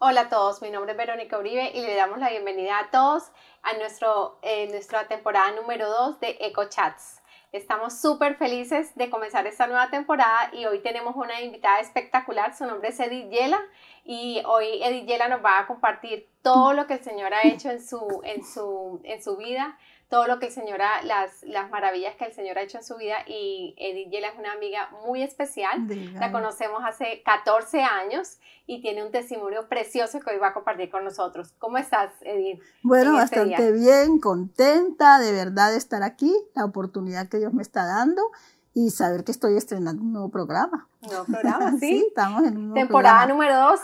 Hola a todos, mi nombre es Verónica Uribe y le damos la bienvenida a todos a nuestro, eh, nuestra temporada número 2 de EcoChats. Estamos súper felices de comenzar esta nueva temporada y hoy tenemos una invitada espectacular, su nombre es Edith Yela y hoy Edith Yela nos va a compartir todo lo que el Señor ha hecho en su, en su, en su vida, todo lo que el Señor ha, las, las maravillas que el Señor ha hecho en su vida y Edith Yela es una amiga muy especial, la conocemos hace 14 años y tiene un testimonio precioso que hoy va a compartir con nosotros. ¿Cómo estás, Edith? Bueno, este bastante bien, contenta de verdad de estar aquí, la oportunidad que Dios me está dando y saber que estoy estrenando un nuevo programa. Nuevo programa, sí. sí, estamos en un Temporada número dos,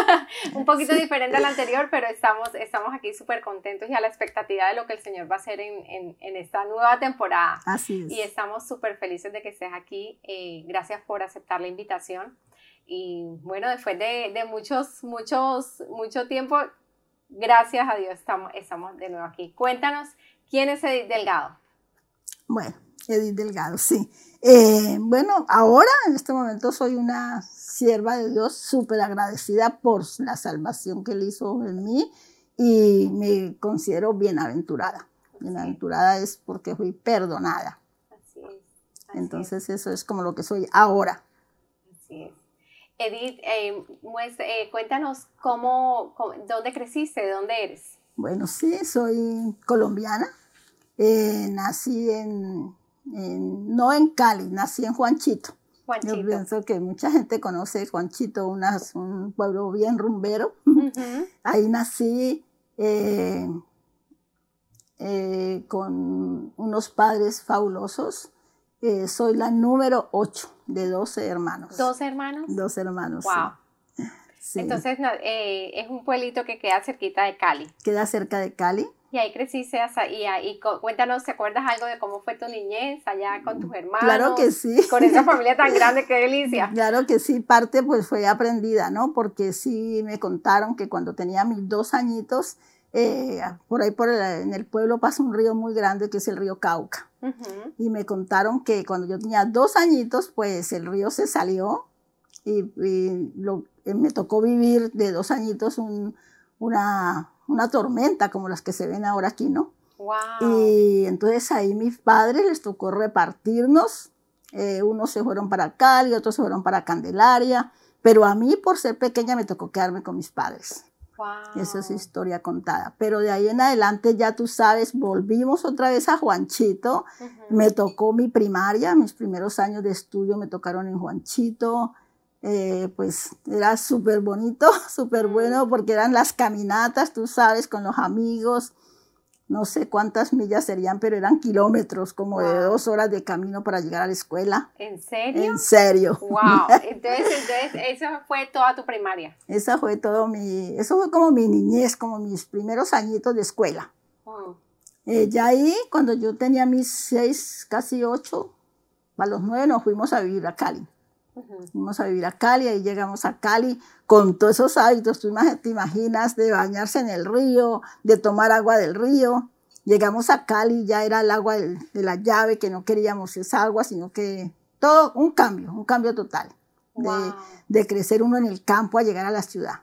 un poquito diferente a la anterior, pero estamos, estamos aquí súper contentos y a la expectativa de lo que el Señor va a hacer en, en, en esta nueva temporada. Así es. Y estamos súper felices de que estés aquí. Eh, gracias por aceptar la invitación. Y bueno, después de, de muchos, muchos, mucho tiempo, gracias a Dios estamos, estamos de nuevo aquí. Cuéntanos, ¿quién es Edith Delgado? Bueno, Edith Delgado, sí. Eh, bueno, ahora en este momento soy una sierva de Dios súper agradecida por la salvación que él hizo en mí y me considero bienaventurada. Bienaventurada es porque fui perdonada. Así es. Entonces eso es como lo que soy ahora. Así es. Edith, eh, eh, cuéntanos cómo, dónde creciste, de dónde eres. Bueno, sí, soy colombiana. Nací en no en Cali, nací en Juanchito. Juanchito. Yo pienso que mucha gente conoce Juanchito, un pueblo bien rumbero. Ahí nací eh, eh, con unos padres fabulosos. Eh, soy la número 8 de 12 hermanos. ¿Dos hermanos? Dos hermanos. Wow. Entonces es un pueblito que queda cerquita de Cali. Queda cerca de Cali. Y ahí creciste hasta, y, y cuéntanos, ¿te acuerdas algo de cómo fue tu niñez allá con tus hermanos? Claro que sí. Con esa familia tan grande, qué delicia. Claro que sí, parte pues fue aprendida, ¿no? Porque sí me contaron que cuando tenía mis dos añitos, eh, por ahí por en el pueblo pasa un río muy grande que es el río Cauca. Y me contaron que cuando yo tenía dos añitos, pues el río se salió y, lo, eh, me tocó vivir de dos añitos una una tormenta como las que se ven ahora aquí, ¿no? Wow. Y entonces ahí mis padres les tocó repartirnos. Eh, unos se fueron para Cali, otros se fueron para Candelaria, pero a mí por ser pequeña me tocó quedarme con mis padres. Wow. Esa es historia contada. Pero de ahí en adelante ya tú sabes, volvimos otra vez a Juanchito. Me tocó mi primaria, mis primeros años de estudio me tocaron en Juanchito. Eh, pues era súper bonito, súper bueno, porque eran las caminatas, tú sabes, con los amigos. No sé cuántas millas serían, pero eran kilómetros, como de dos horas de camino para llegar a la escuela. ¿En serio? En serio. Wow. Entonces, entonces esa fue toda tu primaria. Esa fue todo mi, eso fue como mi niñez, como mis primeros añitos de escuela. Eh, ya ahí, cuando yo tenía mis seis, casi ocho, a los nueve nos fuimos a vivir a Cali. Fuimos a vivir a Cali, y llegamos a Cali con todos esos hábitos, tú te imaginas, de bañarse en el río, de tomar agua del río. Llegamos a Cali, ya era el agua de, la llave, que no queríamos esa agua, sino que todo un cambio, un cambio total. De, crecer uno en el campo a llegar a la ciudad.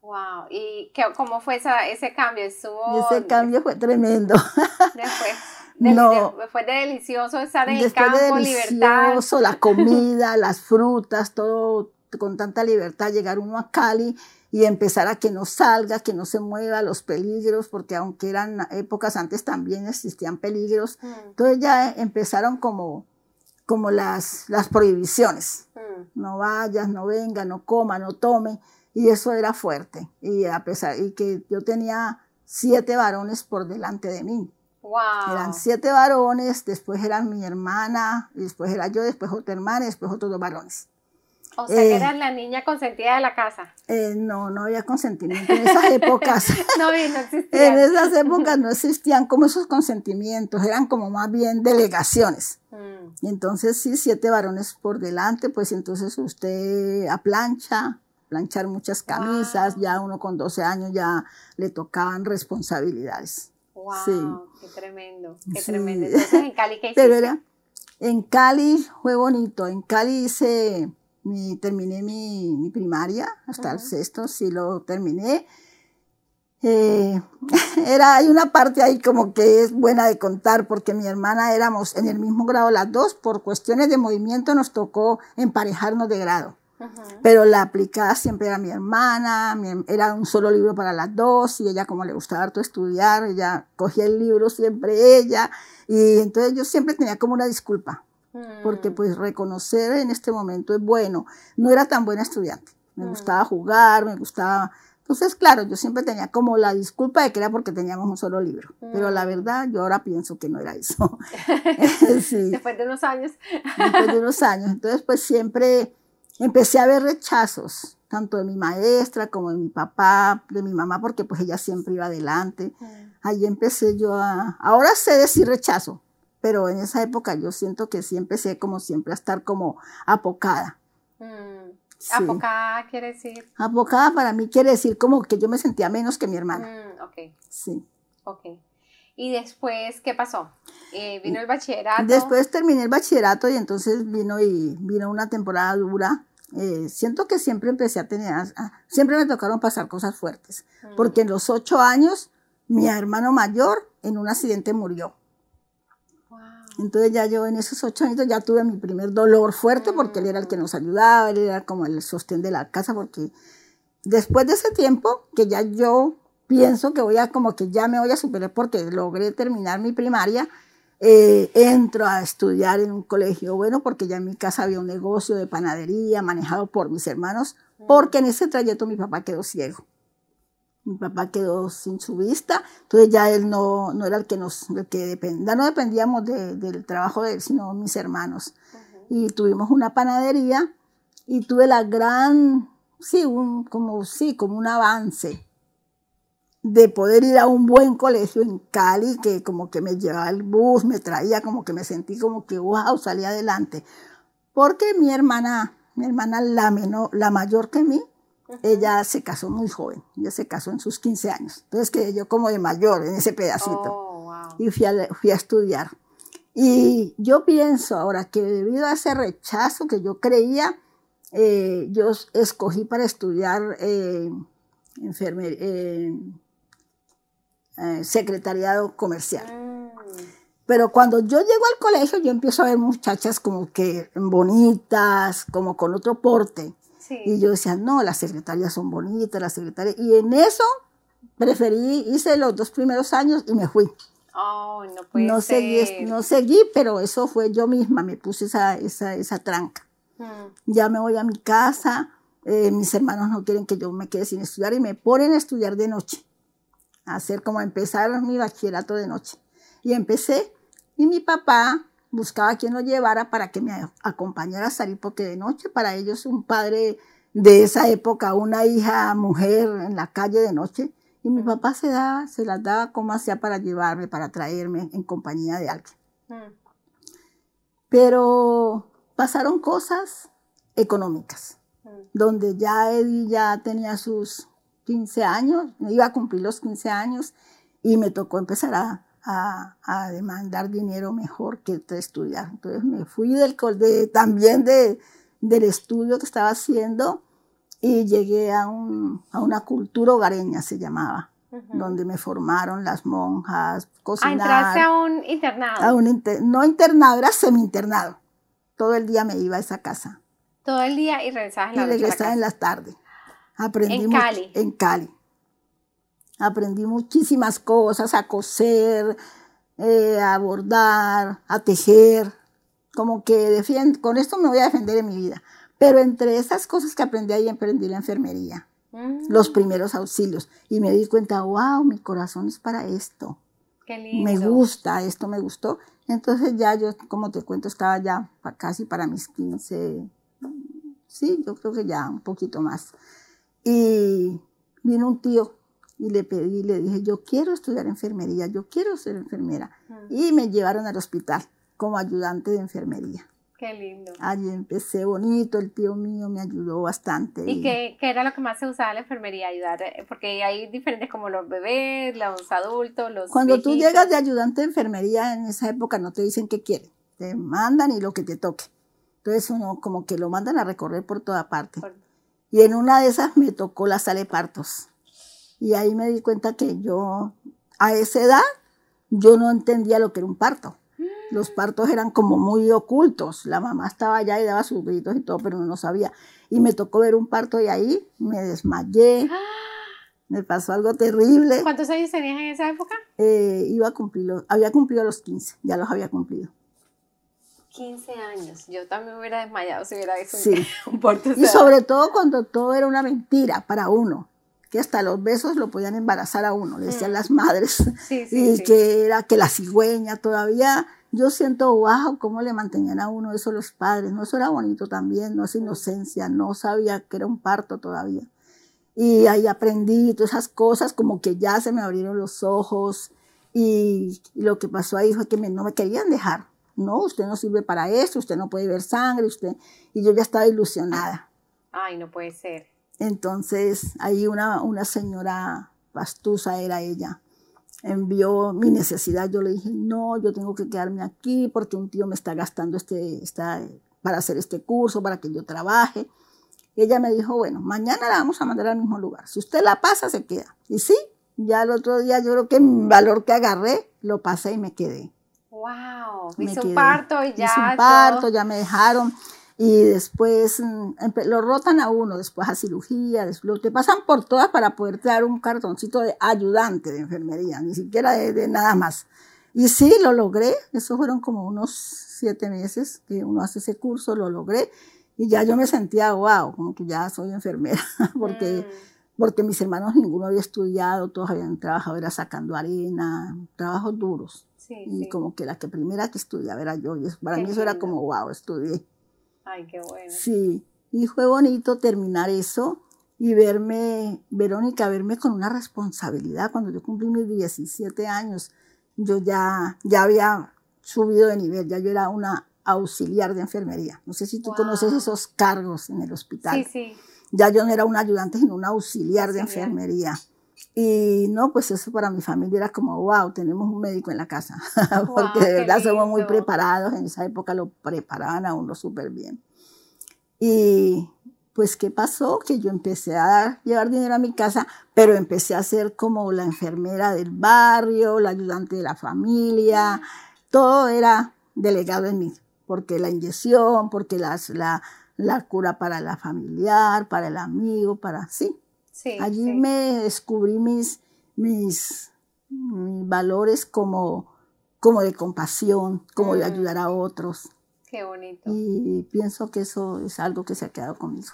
Wow, ¿y qué, cómo fue esa, ese cambio? Ese cambio fue tremendo. Después no. fue delicioso estar en el campo, de delicioso, la comida, las frutas, todo con tanta libertad, llegar uno a Cali y empezar a que no salga, que no se mueva, los peligros, porque aunque eran épocas antes también existían peligros, mm. entonces ya empezaron como, como las, las prohibiciones, mm. no vayas, no venga, no coma, no tome, y eso era fuerte, y a pesar, y que yo tenía siete varones por delante de mí, eran siete varones, después eran mi hermana, después era yo, después otra hermana y después otros dos varones. O sea, que eh, eras la niña consentida de la casa. Eh, no, no había consentimiento en esas épocas. no, no existían. En esas épocas no existían como esos consentimientos, eran como más bien delegaciones. Mm. Y entonces, sí, siete varones por delante, pues entonces usted a plancha, planchar muchas camisas, ya uno con 12 años ya le tocaban responsabilidades. Wow, qué tremendo, qué tremendo. Entonces, ¿en Cali qué hiciste? en Cali fue bonito. En Cali hice mi, terminé mi, mi primaria, hasta el sexto sí lo terminé. Eh, era, hay una parte ahí como que es buena de contar porque mi hermana éramos en el mismo grado las dos, por cuestiones de movimiento nos tocó emparejarnos de grado. Pero la aplicada siempre era mi hermana, era un solo libro para las dos y ella como le gustaba harto estudiar, ella cogía el libro siempre ella y entonces yo siempre tenía como una disculpa porque mm. pues reconocer en este momento es bueno. No era tan buena estudiante, me mm. gustaba jugar, me gustaba entonces, claro, yo siempre tenía como la disculpa de que era porque teníamos un solo libro, pero la mm. verdad yo ahora pienso que no era eso. Después de unos años. Después de unos años. Entonces, pues siempre empecé a ver rechazos, tanto de mi maestra como de mi papá, de mi mamá, porque pues ella siempre iba adelante. Ahí empecé yo a... Ahora sé decir rechazo, pero en esa época yo siento que sí empecé como siempre a estar como apocada. Mm. Apocada quiere decir. Apocada para mí quiere decir como que yo me sentía menos que mi hermana. Mm, ok. Sí. Ok. ¿Y después qué pasó? Eh, ¿Vino el bachillerato? Después terminé el bachillerato y entonces vino y vino una temporada dura. Eh, siento que siempre empecé a tener, siempre me tocaron pasar cosas fuertes, mm. porque en los ocho años mi hermano mayor en un accidente murió. Entonces ya yo en esos ocho años ya tuve mi primer dolor fuerte porque él era el que nos ayudaba, él era como el sostén de la casa porque después de ese tiempo que ya yo pienso que voy a como que ya me voy a superar porque logré terminar mi primaria, eh, entro a estudiar en un colegio bueno porque ya en mi casa había un negocio de panadería manejado por mis hermanos porque en ese trayecto mi papá quedó ciego. Mi papá quedó sin su vista, entonces ya él no, no era el que nos, el que dependía, no dependíamos del trabajo de él, sino mis hermanos. Y tuvimos una panadería y tuve la gran, sí, un, como, sí, como un avance de poder ir a un buen colegio en Cali, que como que me llevaba el bus, me traía, como que me sentí como que, wow, salí adelante. Porque mi hermana, mi hermana la, menor, la mayor que mí, ella se casó muy joven, ella se casó en sus 15 años. Entonces quedé yo como de mayor en ese pedacito. Oh, y fui a, fui a estudiar. Y yo pienso ahora que debido a ese rechazo que yo creía, eh, yo escogí para estudiar eh, eh, eh secretariado comercial. Mm. Pero cuando yo llego al colegio, yo empiezo a ver muchachas como que bonitas, como con otro porte. Y yo decía, no, las secretarias son bonitas, las secretarias. Y en eso preferí, hice los dos primeros años y me fui. Oh, no puede no ser. Seguí, no seguí, pero eso fue yo misma, me puse esa, esa, esa tranca. Hmm. Ya me voy a mi casa, eh, mis hermanos no quieren que yo me quede sin estudiar y me ponen a estudiar de noche, a hacer como empezar mi bachillerato de noche. Y empecé, y mi papá buscaba quien lo llevara para que me acompañara a salir, porque de noche para ellos un padre de esa época, una hija mujer en la calle de noche, y mi papá se daba, se las daba como hacía para llevarme, para traerme en compañía de alguien. Mm. Pero pasaron cosas económicas, mm. donde ya Eddie ya tenía sus 15 años, iba a cumplir los 15 años, y me tocó empezar a, a, demandar dinero mejor que estudiar. Entonces me fui del, de, también de, del estudio que estaba haciendo y llegué a, un, a una cultura hogareña, se llamaba, donde me formaron las monjas, cocinar. Ah, entraste a un internado. A un no internado, era semi-internado. Todo el día me iba a esa casa. Todo el día y regresabas en la y regresaba en la tarde. Aprendí en Cali. En Cali. Aprendí muchísimas cosas, a coser, eh, a bordar, a tejer. Como que defiendo, con esto me voy a defender en mi vida. Pero entre esas cosas que aprendí ahí, aprendí la enfermería, mm. los primeros auxilios. Y me di cuenta, wow, mi corazón es para esto. Qué lindo. Me gusta, esto me gustó. Entonces ya yo, como te cuento, estaba ya casi para mis 15, sí, yo creo que ya un poquito más. Y vino un tío y le pedí, le dije, yo quiero estudiar enfermería, yo quiero ser enfermera. Y me llevaron al hospital como ayudante de enfermería. Qué lindo. Allí empecé bonito, el tío mío me ayudó bastante. ¿Y, qué, qué, era lo que más se usaba en la enfermería? Ayudar, eh, porque hay diferentes como los bebés, los adultos, los Cuando tú llegas de ayudante de enfermería en esa época no te dicen qué quieren, te mandan y lo que te toque. Entonces uno como que lo mandan a recorrer por toda parte. Por- Y en una de esas me tocó la sala de partos. Y ahí me di cuenta que yo, a esa edad, yo no entendía lo que era un parto. Los partos eran como muy ocultos. La mamá estaba allá y daba sus gritos y todo, pero no sabía. Y me tocó ver un parto y ahí me desmayé. Me pasó algo terrible. ¿Cuántos años tenías en esa época? Eh, iba a cumplirlo, había cumplido los 15, ya los había cumplido. 15 años. Yo también me hubiera desmayado si hubiera visto un- Sí. un parto. o Y sobre todo cuando todo era una mentira para uno, que hasta los besos lo podían embarazar a uno, le decían Mm. las madres. Sí, sí, y que era que la cigüeña todavía. Yo siento, wow, cómo le mantenían a uno eso los padres. No, eso era bonito también, no esa inocencia, no sabía que era un parto todavía. Y ahí aprendí todas esas cosas, como que ya se me abrieron los ojos. Y, y lo que pasó ahí fue que me- no me querían dejar. No, usted no sirve para eso, usted no puede ver sangre, usted. Y yo ya estaba ilusionada. Ay, no puede ser. Entonces, ahí una, una señora pastusa era ella, envió mi necesidad. Yo le dije, no, yo tengo que quedarme aquí porque un tío me está gastando este, esta, para hacer este curso, para que yo trabaje. Y ella me dijo, bueno, mañana la vamos a mandar al mismo lugar. Si usted la pasa, se queda. Y sí, ya el otro día yo creo que el valor que agarré, lo pasé y me quedé. Wow. Me Hice quedé. un parto y ya. Hice un todo. parto, ya me dejaron. Y después mm, lo rotan a uno, después a cirugía, después, te pasan por todas para poder dar un cartoncito de ayudante de enfermería, ni siquiera de, de nada más. Y sí, lo logré, eso fueron como unos siete meses que uno hace ese curso, lo logré. Y ya yo me sentía, wow, como que ya soy enfermera, porque, Mm, porque mis hermanos ninguno había estudiado, todos habían trabajado, era sacando arena, trabajos duros. Sí, Y sí. como que la que primera que estudiaba era yo. Y para Qué mí eso era lindo. como, wow, estudié. Ay, qué bueno. Sí, y fue bonito terminar eso y verme, Verónica, verme con una responsabilidad. Cuando yo cumplí mis 17 años, yo ya, ya había subido de nivel, ya yo era una auxiliar de enfermería. No sé si tú Wow. conoces esos cargos en el hospital. Sí, sí. Ya yo no era una ayudante, sino una auxiliar de Auxiliar. enfermería. Y no, pues eso para mi familia era como, wow, tenemos un médico en la casa, porque Guau, de verdad somos muy preparados, en esa época lo preparaban a uno súper bien. Y pues, ¿qué pasó? Que yo empecé a llevar dinero a mi casa, pero empecé a ser como la enfermera del barrio, la ayudante de la familia, todo era delegado en mí, porque la inyección, porque las, la, la cura para la familiar, para el amigo, para, sí, Sí. Allí sí. me descubrí mis, mis, mis valores como, como de compasión, como de Mm. ayudar a otros. Qué bonito. Y pienso que eso es algo que se ha quedado conmigo.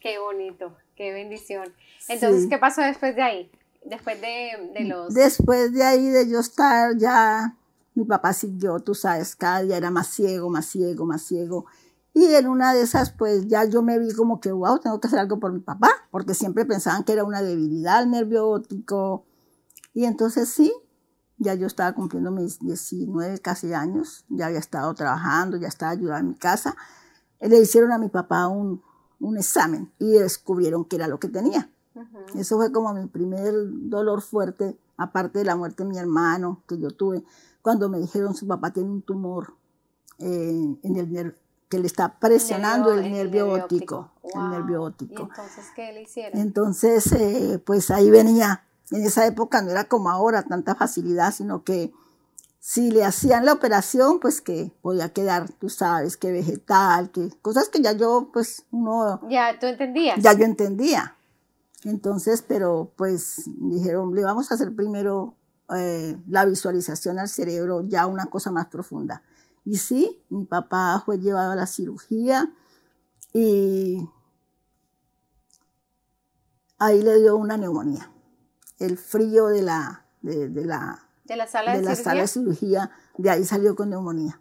Qué bonito. Qué bendición. Entonces, Sí. ¿qué pasó después de ahí? Después de, de los. Después de ahí, de yo estar ya, mi papá siguió, tú sabes, cada día era más ciego, más ciego, más ciego. Y en una de esas, pues ya yo me vi como que, wow, tengo que hacer algo por mi papá, porque siempre pensaban que era una debilidad el nervio óptico. Y entonces sí, ya yo estaba cumpliendo mis 19 casi años, ya había estado trabajando, ya estaba ayudando en mi casa. Le hicieron a mi papá un, un examen y descubrieron que era lo que tenía. Ujú. Eso fue como mi primer dolor fuerte, aparte de la muerte de mi hermano que yo tuve, cuando me dijeron su papá tiene un tumor eh, en el ner- que le está presionando el Nervio- nervio, óptico, Wow. el nervio ¿Y óptico. entonces qué le hicieron? Entonces, eh, pues ahí venía. En esa época no era como ahora tanta facilidad, sino que si le hacían la operación, pues que podía quedar, tú sabes, que vegetal, que cosas que ya yo, pues uno Ya, ¿tú entendías? ya yo entendía. Entonces, pero pues dijeron, le vamos a hacer primero eh, la visualización al cerebro, ya una cosa más profunda. Y sí, mi papá fue llevado a la cirugía y ahí le dio una neumonía. El frío de la, de, de la, ¿De la sala de, de la cirugía? sala de cirugía, de ahí salió con neumonía.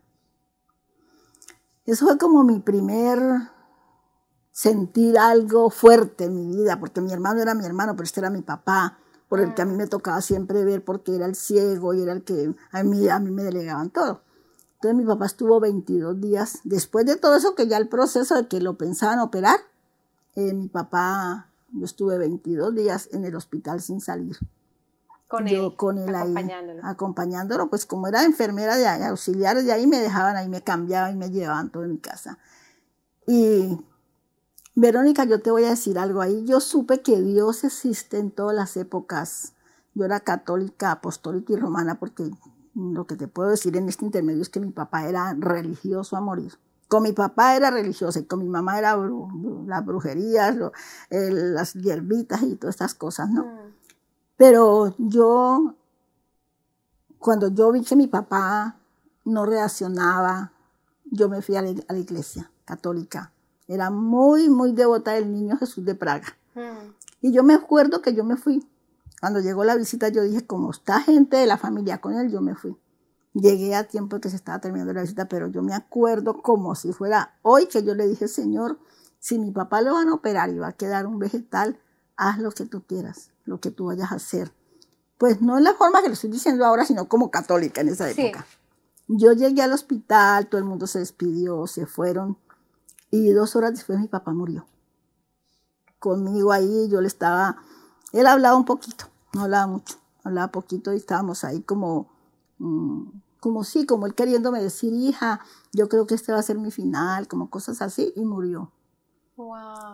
Eso fue como mi primer sentir algo fuerte en mi vida, porque mi hermano era mi hermano, pero este era mi papá, por el que a mí me tocaba siempre ver porque era el ciego y era el que a mí, a mí me delegaban todo. Entonces mi papá estuvo 22 días, después de todo eso que ya el proceso de que lo pensaban operar, eh, mi papá, yo estuve 22 días en el hospital sin salir Con yo él, con él ahí, acompañándolo. acompañándolo, pues como era enfermera de ahí, auxiliares de ahí, me dejaban ahí, me cambiaban y me llevaban todo en mi casa. Y Verónica, yo te voy a decir algo ahí. Yo supe que Dios existe en todas las épocas. Yo era católica, apostólica y romana porque lo que te puedo decir en este intermedio es que mi papá era religioso a morir. Con mi papá era religioso y con mi mamá era las brujerías, las hierbitas y todas estas cosas, ¿no? Mm. Pero yo, cuando yo vi que mi papá no reaccionaba, yo me fui a la, iglesia católica. Era muy, muy devota del niño Jesús de Praga. Mm. Y yo me acuerdo que yo me fui. Cuando llegó la visita, yo dije, como está gente de la familia con él, yo me fui. Llegué a tiempo que se estaba terminando la visita, pero yo me acuerdo como si fuera hoy que yo le dije, Señor, si mi papá lo van a operar y va a quedar un vegetal, haz lo que tú quieras, lo que tú vayas a hacer. Pues no es la forma que lo estoy diciendo ahora, sino como católica en esa época. Yo llegué al hospital, todo el mundo se despidió, se fueron, y dos horas después mi papá murió. Conmigo ahí, yo le estaba, él hablaba un poquito, no hablaba mucho, hablaba poquito y estábamos ahí como... Mm, como sí, como él queriéndome decir, hija, yo creo que este va a ser mi final, como cosas así, y murió.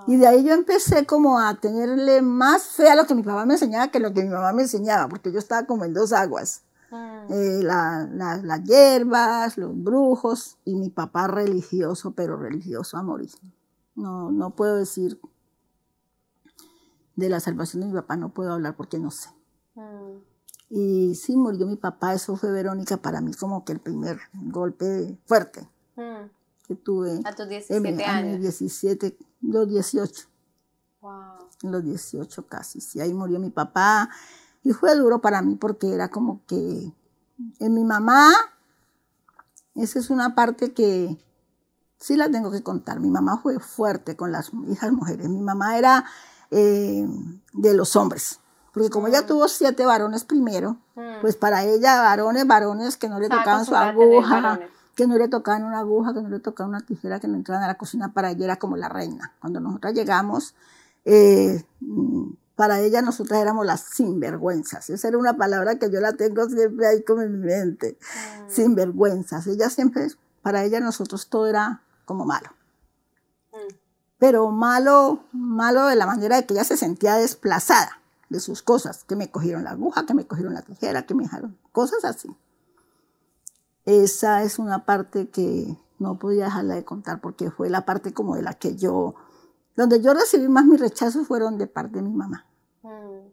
Y de ahí yo empecé como a tenerle más fe a lo que mi papá me enseñaba que lo que mi mamá me enseñaba, porque yo estaba como en dos aguas. Mm. Eh, las hierbas, los brujos, y mi papá religioso, pero religioso a morir. No, no puedo decir de la salvación de mi papá, no puedo hablar porque no sé. Mm. Y sí, murió mi papá, eso fue Verónica para mí como que el primer golpe fuerte mm. que tuve. A tus 17 años. A mis 17, los 18. Wow. Los 18 casi, sí, ahí murió mi papá. Y fue duro para mí porque era como que en mi mamá, esa es una parte que sí la tengo que contar. Mi mamá fue fuerte con las hijas mujeres. Mi mamá era eh, de los hombres. Porque como ella mm. tuvo siete varones primero, mm. pues para ella varones, varones que no le tocaban su aguja, que no le tocaban una aguja, que no le tocaban una tijera, que no entraban a la cocina, para ella era como la reina. Cuando nosotras llegamos, eh, mm, para ella nosotras éramos las sinvergüenzas. Esa era una palabra que yo la tengo siempre ahí como en mi mente. Sinvergüenzas. Ella siempre, para ella nosotros todo era como malo. Pero malo, malo de la manera de que ella se sentía desplazada de sus cosas, que me cogieron la aguja, que me cogieron la tijera, que me dejaron, cosas así. Esa es una parte que no podía dejarla de contar porque fue la parte como de la que yo, donde yo recibí más mis rechazos fueron de parte de mi mamá. Mm.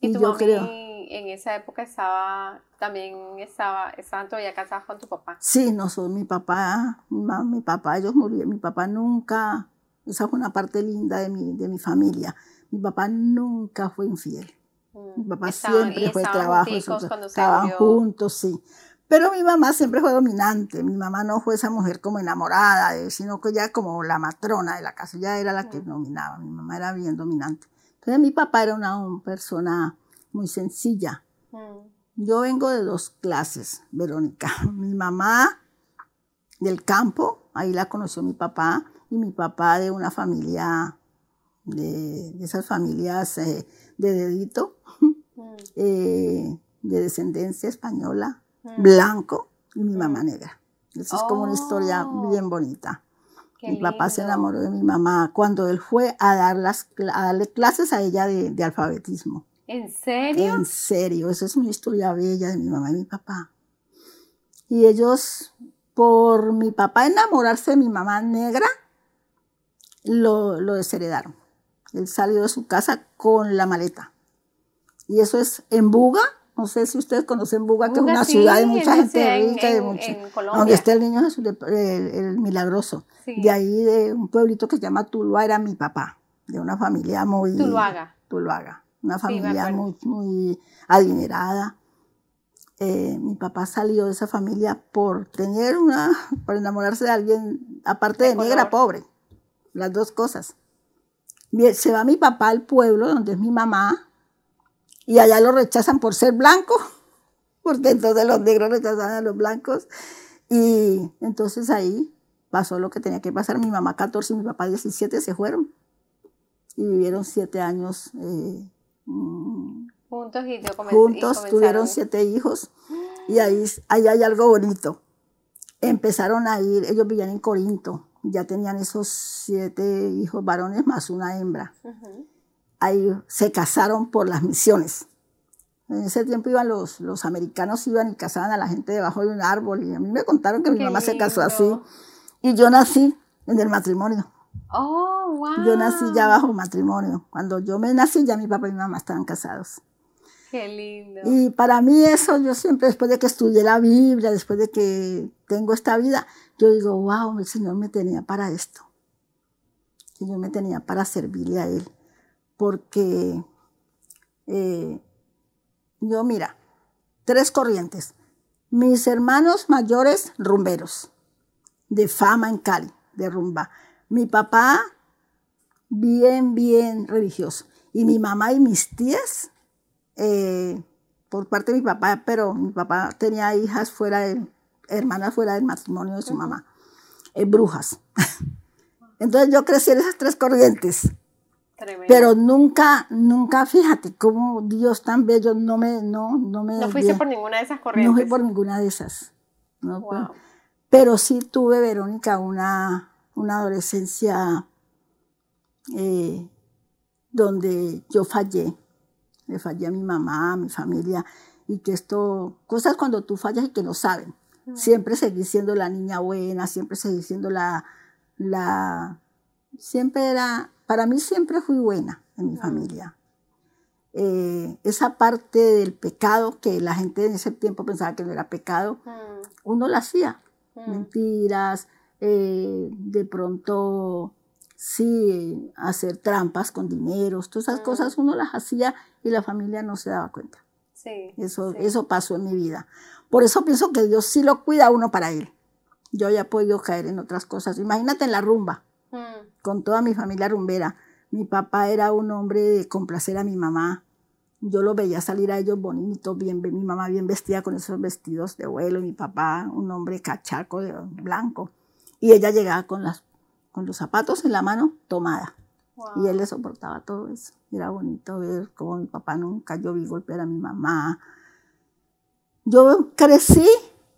Y, tu yo creo, en esa época estaba, también estaba, estaban todavía casados con tu papá. Sí, no, soy mi papá, mi, papá, ellos murieron, mi papá nunca, esa fue una parte linda de mi, de mi familia mi papá nunca fue infiel. Mi mm, papá siempre fue trabajo. Estaban juntos, sí. Pero mi mamá siempre fue dominante. Mi mamá no fue esa mujer como enamorada, sino que ya como la matrona de la casa, ya era la que mm. dominaba. Mi mamá era bien dominante. Entonces mi papá era una, persona muy sencilla. Mm. Yo vengo de dos clases, Verónica. Mi mamá del campo, ahí la conoció mi papá, y mi papá de una familia de, esas familias eh, de dedito, mm. eh, de descendencia española, mm. blanco, y mi mamá mm. negra. Eso es como una historia oh. bien bonita. mi papá se enamoró de mi mamá cuando él fue a, dar las, darle clases a ella de, de, alfabetismo. ¿En serio? En serio, eso es una historia bella de mi mamá y mi papá. Y ellos, por mi papá enamorarse de mi mamá negra, lo, lo desheredaron. Él salió de su casa con la maleta. Y eso es en Buga. No sé si ustedes conocen Buga, que es una ciudad de mucha gente rica, de mucha, donde está el niño Jesús, el, milagroso. De ahí, de un pueblito que se llama Tuluá, era mi papá, de una familia muy... Tuluaga. Tuluaga, una familia muy, muy adinerada. Eh, mi papá salió de esa familia por tener una, por enamorarse de alguien, aparte de, de negra, pobre. Las dos cosas se va mi papá al pueblo donde es mi mamá y allá lo rechazan por ser blanco, porque entonces los negros rechazaban a los blancos y entonces ahí pasó lo que tenía que pasar. Mi mamá 14 y mi papá 17 se fueron y vivieron siete años eh, mm, juntos y, juntos tuvieron siete hijos y ahí, ahí hay algo bonito. Empezaron a ir, ellos vivían en Corinto, ya tenían esos siete hijos varones más una hembra. Ahí se casaron por las misiones. En ese tiempo iban los, los americanos, iban y casaban a la gente debajo de un árbol. Y a mí me contaron que mi mamá se casó así. Y yo nací en el matrimonio. Oh, wow. Yo nací ya bajo matrimonio. Cuando yo me nací, ya mi papá y mi mamá estaban casados. Qué lindo. Y para mí eso, yo siempre, después de que estudié la Biblia, después de que tengo esta vida, yo digo, wow, el Señor me tenía para esto. El Señor me tenía para servirle a Él. Porque eh, yo, mira, tres corrientes. Mis hermanos mayores, rumberos, de fama en Cali, de rumba. Mi papá, bien, bien religioso. Y mi mamá y mis tías, eh, por parte de mi papá, pero mi papá tenía hijas fuera de, hermanas fuera del matrimonio de su mamá, eh, brujas. Entonces yo crecí en esas tres corrientes. Pero nunca, nunca, fíjate cómo Dios tan bello no me, no, no me. No fuiste por ninguna de esas corrientes. No fui por ninguna de esas. pero sí tuve, Verónica, una, una adolescencia eh, donde yo fallé. Le fallé a mi mamá, a mi familia, y que esto, cosas cuando tú fallas y que no saben. Siempre seguí siendo la niña buena, siempre seguí siendo la, la, siempre era, para mí siempre fui buena en mi familia. Eh, esa parte del pecado que la gente en ese tiempo pensaba que no era pecado, uno la hacía. Mentiras, eh, de pronto sí hacer trampas con dineros, todas esas cosas uno las hacía y la familia no se daba cuenta. Sí, eso, eso pasó en mi vida. Por eso pienso que Dios sí lo cuida a uno para él. Yo ya he podido caer en otras cosas. Imagínate en la rumba, con toda mi familia rumbera. Mi papá era un hombre de complacer a mi mamá. Yo lo veía salir a ellos bonitos, bien, mi mamá bien vestida con esos vestidos de vuelo, y mi papá un hombre cachaco, blanco. Y ella llegaba con, las, con los zapatos en la mano tomada. Y él le soportaba todo eso. Era bonito ver cómo mi papá nunca yo vi golpear a mi mamá. Yo crecí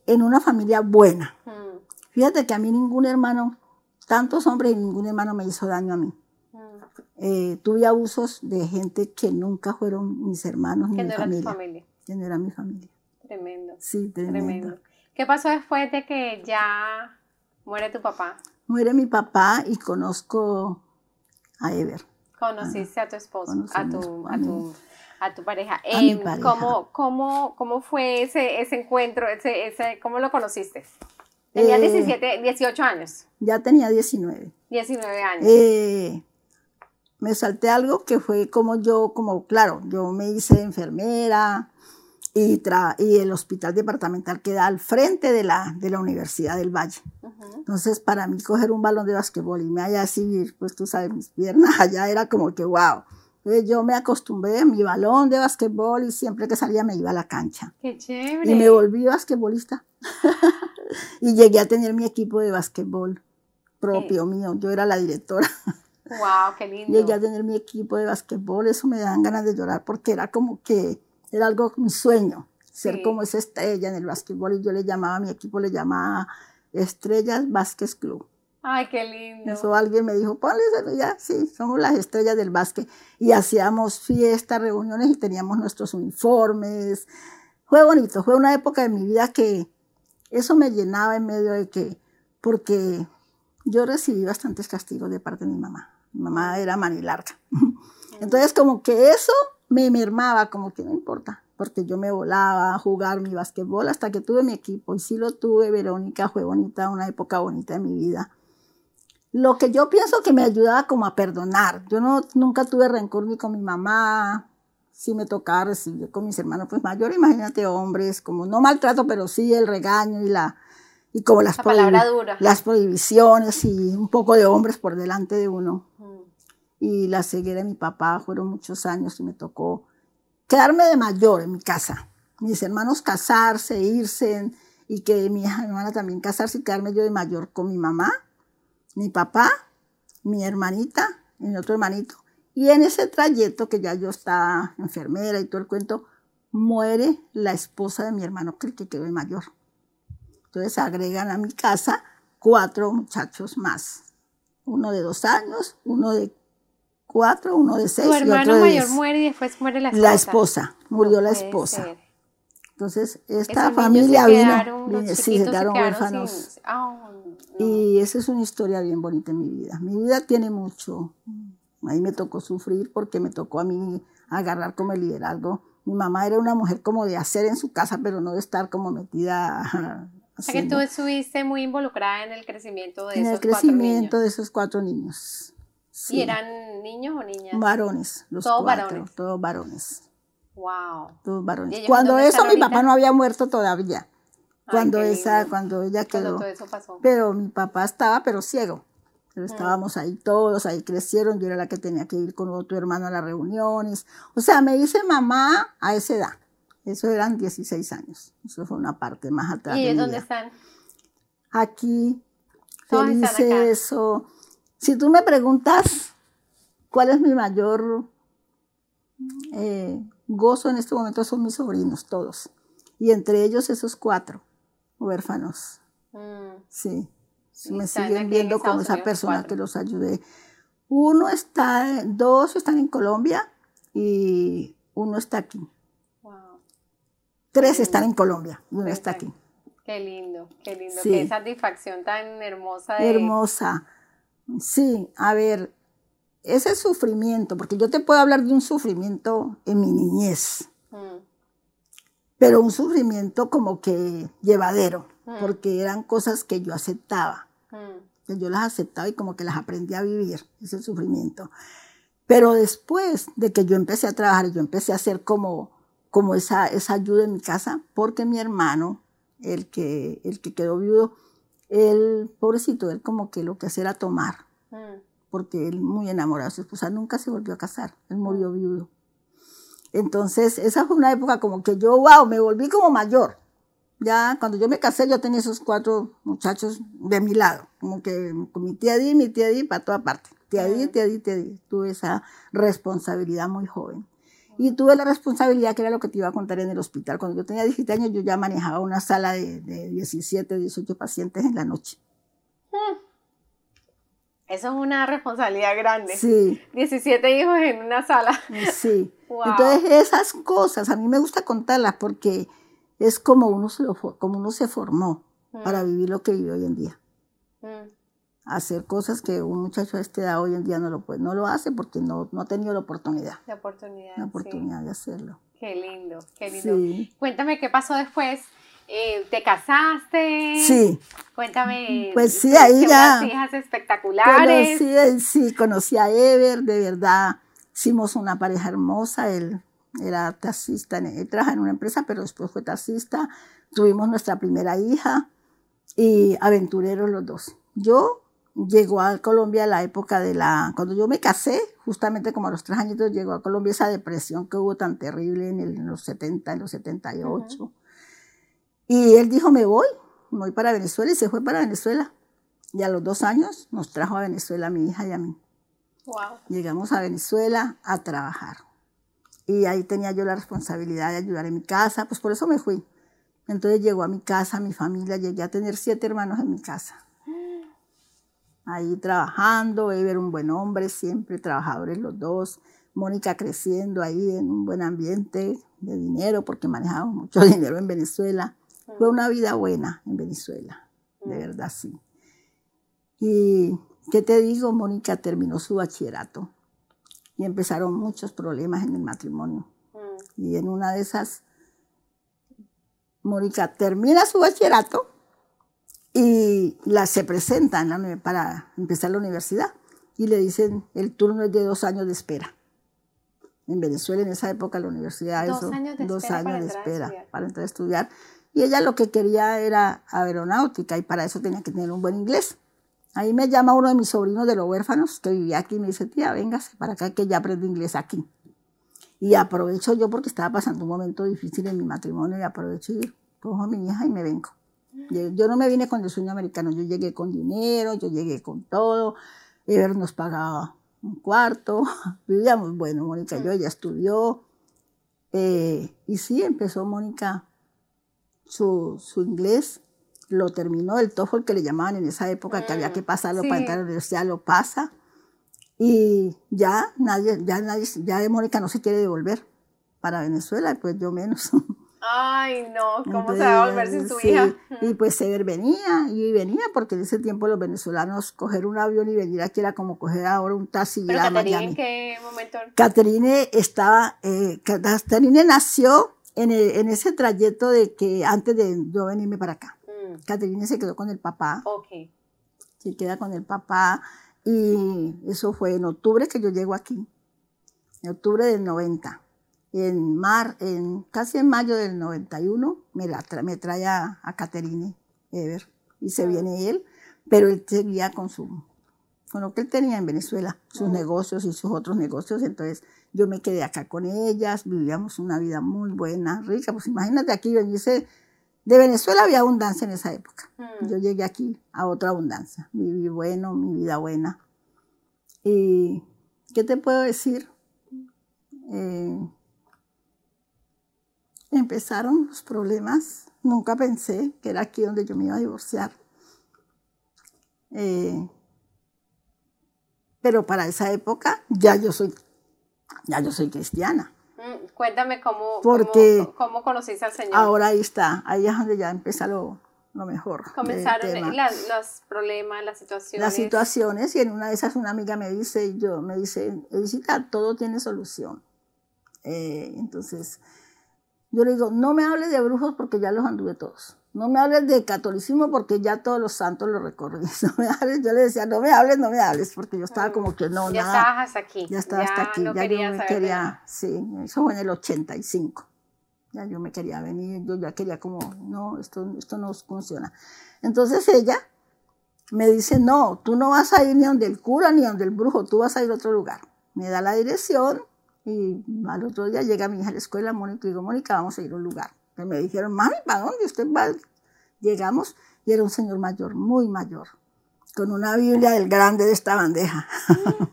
en una familia buena. Mm. Fíjate que a mí ningún hermano, tantos hombres y ningún hermano me hizo daño a mí. Mm. Eh, tuve abusos de gente que nunca fueron mis hermanos ni mi familia. familia. Que no era mi familia. Tremendo. Sí, tremendo. ¿Qué pasó después de que ya muere tu papá? Muere mi papá y conozco a Ever. Conociste a tu esposo, a tu, a, tu, pareja. Em, ¿cómo, cómo, cómo, fue ese, ese encuentro? Ese, ese, ¿Cómo lo conociste? Tenía 17, 18 años. Ya tenía 19. 19 años. Eh, me salté algo que fue como yo, como claro, yo me hice enfermera, y, y, el hospital departamental queda al frente de la, de la Universidad del Valle. Entonces, para mí coger un balón de basquetbol y me haya así, pues tú sabes, mis piernas allá era como que wow. Entonces, yo me acostumbré a mi balón de basquetbol y siempre que salía me iba a la cancha. ¡Qué chévere! Y me volví basquetbolista. y llegué a tener mi equipo de basquetbol propio mío. Yo era la directora. ¡Wow! ¡Qué lindo! Llegué a tener mi equipo de basquetbol. Eso me dan ganas de llorar porque era como que era algo, mi sueño, ser como esa estrella en el básquetbol. Y yo le llamaba, a mi equipo le llamaba Estrellas Básquet Club. Ay, qué lindo. Eso alguien me dijo, ponle ya, sí, somos las estrellas del básquet. Y hacíamos fiestas, reuniones y teníamos nuestros uniformes. Fue bonito, fue una época de mi vida que eso me llenaba en medio de que, porque yo recibí bastantes castigos de parte de mi mamá. Mi mamá era manilarga. Entonces, como que eso me mermaba, como que no importa, porque yo me volaba a jugar mi basquetbol hasta que tuve mi equipo. Y sí lo tuve, Verónica, fue bonita, una época bonita de mi vida. Lo que yo pienso que me ayudaba como a perdonar. Yo no, nunca tuve rencor ni con mi mamá, sí me tocaba recibir con mis hermanos pues mayores, imagínate hombres, como no maltrato, pero sí el regaño y la y como las, las prohibiciones y un poco de hombres por delante de uno y la ceguera de mi papá fueron muchos años y me tocó quedarme de mayor en mi casa. Mis hermanos casarse, irse y que mi hermana también casarse y quedarme yo de mayor con mi mamá, mi papá, mi hermanita y mi otro hermanito. Y en ese trayecto que ya yo estaba enfermera y todo el cuento, muere la esposa de mi hermano que, que quedó de mayor. Entonces agregan a mi casa cuatro muchachos más. Uno de dos años, uno de cuatro, uno de seis. Tu y hermano otro mayor muere y después muere la esposa. La esposa, murió No la esposa. ser. Entonces, Esos esta niños familia se vino, quedaron, sí, se quedaron huérfanos. sin- no. Y esa es una historia bien bonita en mi vida. Mi vida tiene mucho. Ahí me tocó sufrir porque me tocó a mí agarrar como el liderazgo. Mi mamá era una mujer como de hacer en su casa, pero no de estar como metida. O sea que tú estuviste muy involucrada en el crecimiento de en esos el crecimiento cuatro de esos cuatro niños. Sí. ¿Y eran niños o niñas? varones, los Todos cuatro, varones. todos varones, Wow. todos ¿Y varones. Cuando eso mi papá no había muerto todavía. Cuando esa, lindo. cuando ella Cuando quedó. todo eso pasó. Pero mi papá estaba, pero ciego. Pero Mm. estábamos ahí todos, ahí crecieron. Yo era la que tenía que ir con otro hermano a las reuniones. O sea, me hice mamá a esa edad. Eso eran 16 años. Eso fue una parte más atrás. ¿Y de dónde vida. están? Aquí, Todos están acá. felices. o- Si tú me preguntas cuál es mi mayor eh, gozo en este momento, son mis sobrinos, todos. Y entre ellos esos cuatro huérfanos. Mm, Sí, Sí, me siguen en viendo como esa persona cuatro. que los ayudé. Uno está, dos están en Colombia y uno está aquí. wow. Tres están en Colombia y uno está aquí. aquí. Qué lindo, qué lindo. Sí. Qué satisfacción tan hermosa de. Hermosa. Sí, a ver, ese sufrimiento, porque yo te puedo hablar de un sufrimiento en mi niñez, Mm, pero un sufrimiento como que llevadero, Mm. porque eran cosas que yo aceptaba. mm, que yo las aceptaba y como que las aprendí a vivir, ese sufrimiento. Pero después de que yo empecé a trabajar yo empecé a hacer como, como esa, esa ayuda en mi casa, porque mi hermano, el que, el que quedó viudo, él, pobrecito, él como que lo que hacía era tomar, mm. porque él muy enamorado de su esposa, nunca se volvió a casar, él murió viudo. Entonces, esa fue una época como que yo, wow, me volví como mayor. Ya cuando yo me casé, yo tenía esos cuatro muchachos de mi lado, como que con mi tía Di, mi tía Di, para toda parte. Tía Di, tía Di, tía Di. Tuve esa responsabilidad muy joven. Y tuve la responsabilidad, que era lo que te iba a contar en el hospital. Cuando yo tenía 17 años, yo ya manejaba una sala de, de 17, 18 pacientes en la noche. Eso es una responsabilidad grande. Sí, 17 hijos en una sala. sí. Wow. Entonces, esas cosas, a mí me gusta contarlas porque es como uno se, lo como uno se formó Mm, para vivir lo que vive hoy en día. mm. Hacer cosas que un muchacho de esta edad hoy en día no lo puede, no lo hace porque no, no ha tenido la oportunidad, La oportunidad. la sí. oportunidad de hacerlo. Qué lindo, qué lindo. Sí, Cuéntame qué pasó después. Eh, ¿Te casaste? sí, Cuéntame. Pues sí, ahí ya hijas espectaculares. conocí, sí, conocí a Ever, de verdad, hicimos una pareja hermosa, él era taxista, él trabaja en una empresa, pero después fue taxista, tuvimos nuestra primera hija y aventureros los dos. Yo llegó a Colombia la época de la, cuando yo me casé, justamente como a los tres añitos llegó a Colombia esa depresión que hubo tan terrible en, el- en los 70, en los 78. Y él dijo, me voy, me voy para Venezuela y se fue para Venezuela. Y a los dos años nos trajo a Venezuela a mi hija y a mí. Wow. Llegamos a Venezuela a trabajar. Y ahí tenía yo la responsabilidad de ayudar en mi casa, pues por eso me fui. Entonces llegó a mi casa, mi familia, llegué a tener siete hermanos en mi casa. Ahí trabajando, Ever un buen hombre, siempre trabajadores los dos. Mónica creciendo ahí en un buen ambiente de dinero, porque manejábamos mucho dinero en Venezuela. Fue una vida buena en Venezuela, de verdad sí. Y, ¿qué te digo? Mónica terminó su bachillerato y empezaron muchos problemas en el matrimonio. Mm, Y en una de esas, Mónica termina su bachillerato y la, se presenta en la uni- para empezar la universidad y le dicen, el turno es de dos años de espera. En Venezuela en esa época la universidad Dos eso, años de dos espera para años de espera para entrar a estudiar. Y ella lo que quería era aeronáutica y para eso tenía que tener un buen inglés. Ahí me llama uno de mis sobrinos de los huérfanos que vivía aquí y me dice, tía, véngase para acá que ya aprendo inglés aquí. Y aprovecho yo porque estaba pasando un momento difícil en mi matrimonio y aprovecho y cojo a mi hija y me vengo. Yo yo no me vine con el sueño americano, yo llegué con dinero, yo llegué con todo. Ever nos pagaba un cuarto, vivíamos, bueno, Mónica y yo, ella estudió. eh, y sí, empezó Mónica su, su inglés lo terminó, el TOEFL que le llamaban en esa época, que había que pasarlo para entrar a la universidad, lo pasa. Y ya nadie, ya nadie, ya de Mónica no se quiere devolver para Venezuela, pues yo menos. Ay, no, ¿cómo Entonces, se va a volver sin su sí, hija? Y pues Sever venía, y venía, porque en ese tiempo los venezolanos coger un avión y venir aquí era como coger ahora un taxi y ir a Caterina, ¿en Miami. qué momento? Caterine estaba, eh, Caterine nació en, el- en ese trayecto de que antes de yo venirme para acá. Mm, Caterine se quedó con el papá, ok. se queda con el papá y eso fue en octubre que yo llego aquí, en octubre del 90. En mar, en, casi en mayo del 91 me, la tra- me trae a, a Caterine Ever y se viene él, pero él seguía con su con lo que él tenía en Venezuela, sus negocios y sus otros negocios, entonces yo me quedé acá con ellas, vivíamos una vida muy buena, rica, pues imagínate aquí venirse de Venezuela había abundancia en esa época. Mm, Yo llegué aquí a otra abundancia. Viví bueno, mi vida buena. ¿Y qué te puedo decir? Eh, empezaron los problemas. Nunca pensé que era aquí donde yo me iba a divorciar. Eh, pero para esa época ya yo soy, ya yo soy cristiana. mm, Cuéntame cómo, Porque cómo, cómo conociste al Señor. Ahora ahí está, ahí es donde ya empieza lo, lo mejor. Comenzaron las- los problemas, las situaciones. las situaciones y en una de esas una amiga me dice, yo me dice, Elisita, todo tiene solución. Eh, entonces, yo le digo, no me hables de brujos porque ya los anduve todos. No me hables de catolicismo porque ya todos los santos los recorrí. No me hables, yo le decía, no me hables, no me hables, porque yo estaba como que no, ya nada. estabas hasta aquí. Ya estaba hasta aquí, no ya yo me quería, nada. sí, eso fue en el 85. Ya yo me quería venir, yo ya quería como, no, esto, esto no funciona. Entonces ella me dice, no, tú no vas a ir ni donde el cura ni donde el brujo, tú vas a ir a otro lugar. Me da la dirección y al otro día llega mi hija a la escuela, Mónica, y digo, Mónica, vamos a ir a un lugar. Y me dijeron, mami, ¿para dónde usted va? Llegamos y era un señor mayor, muy mayor, con una Biblia del grande de esta bandeja.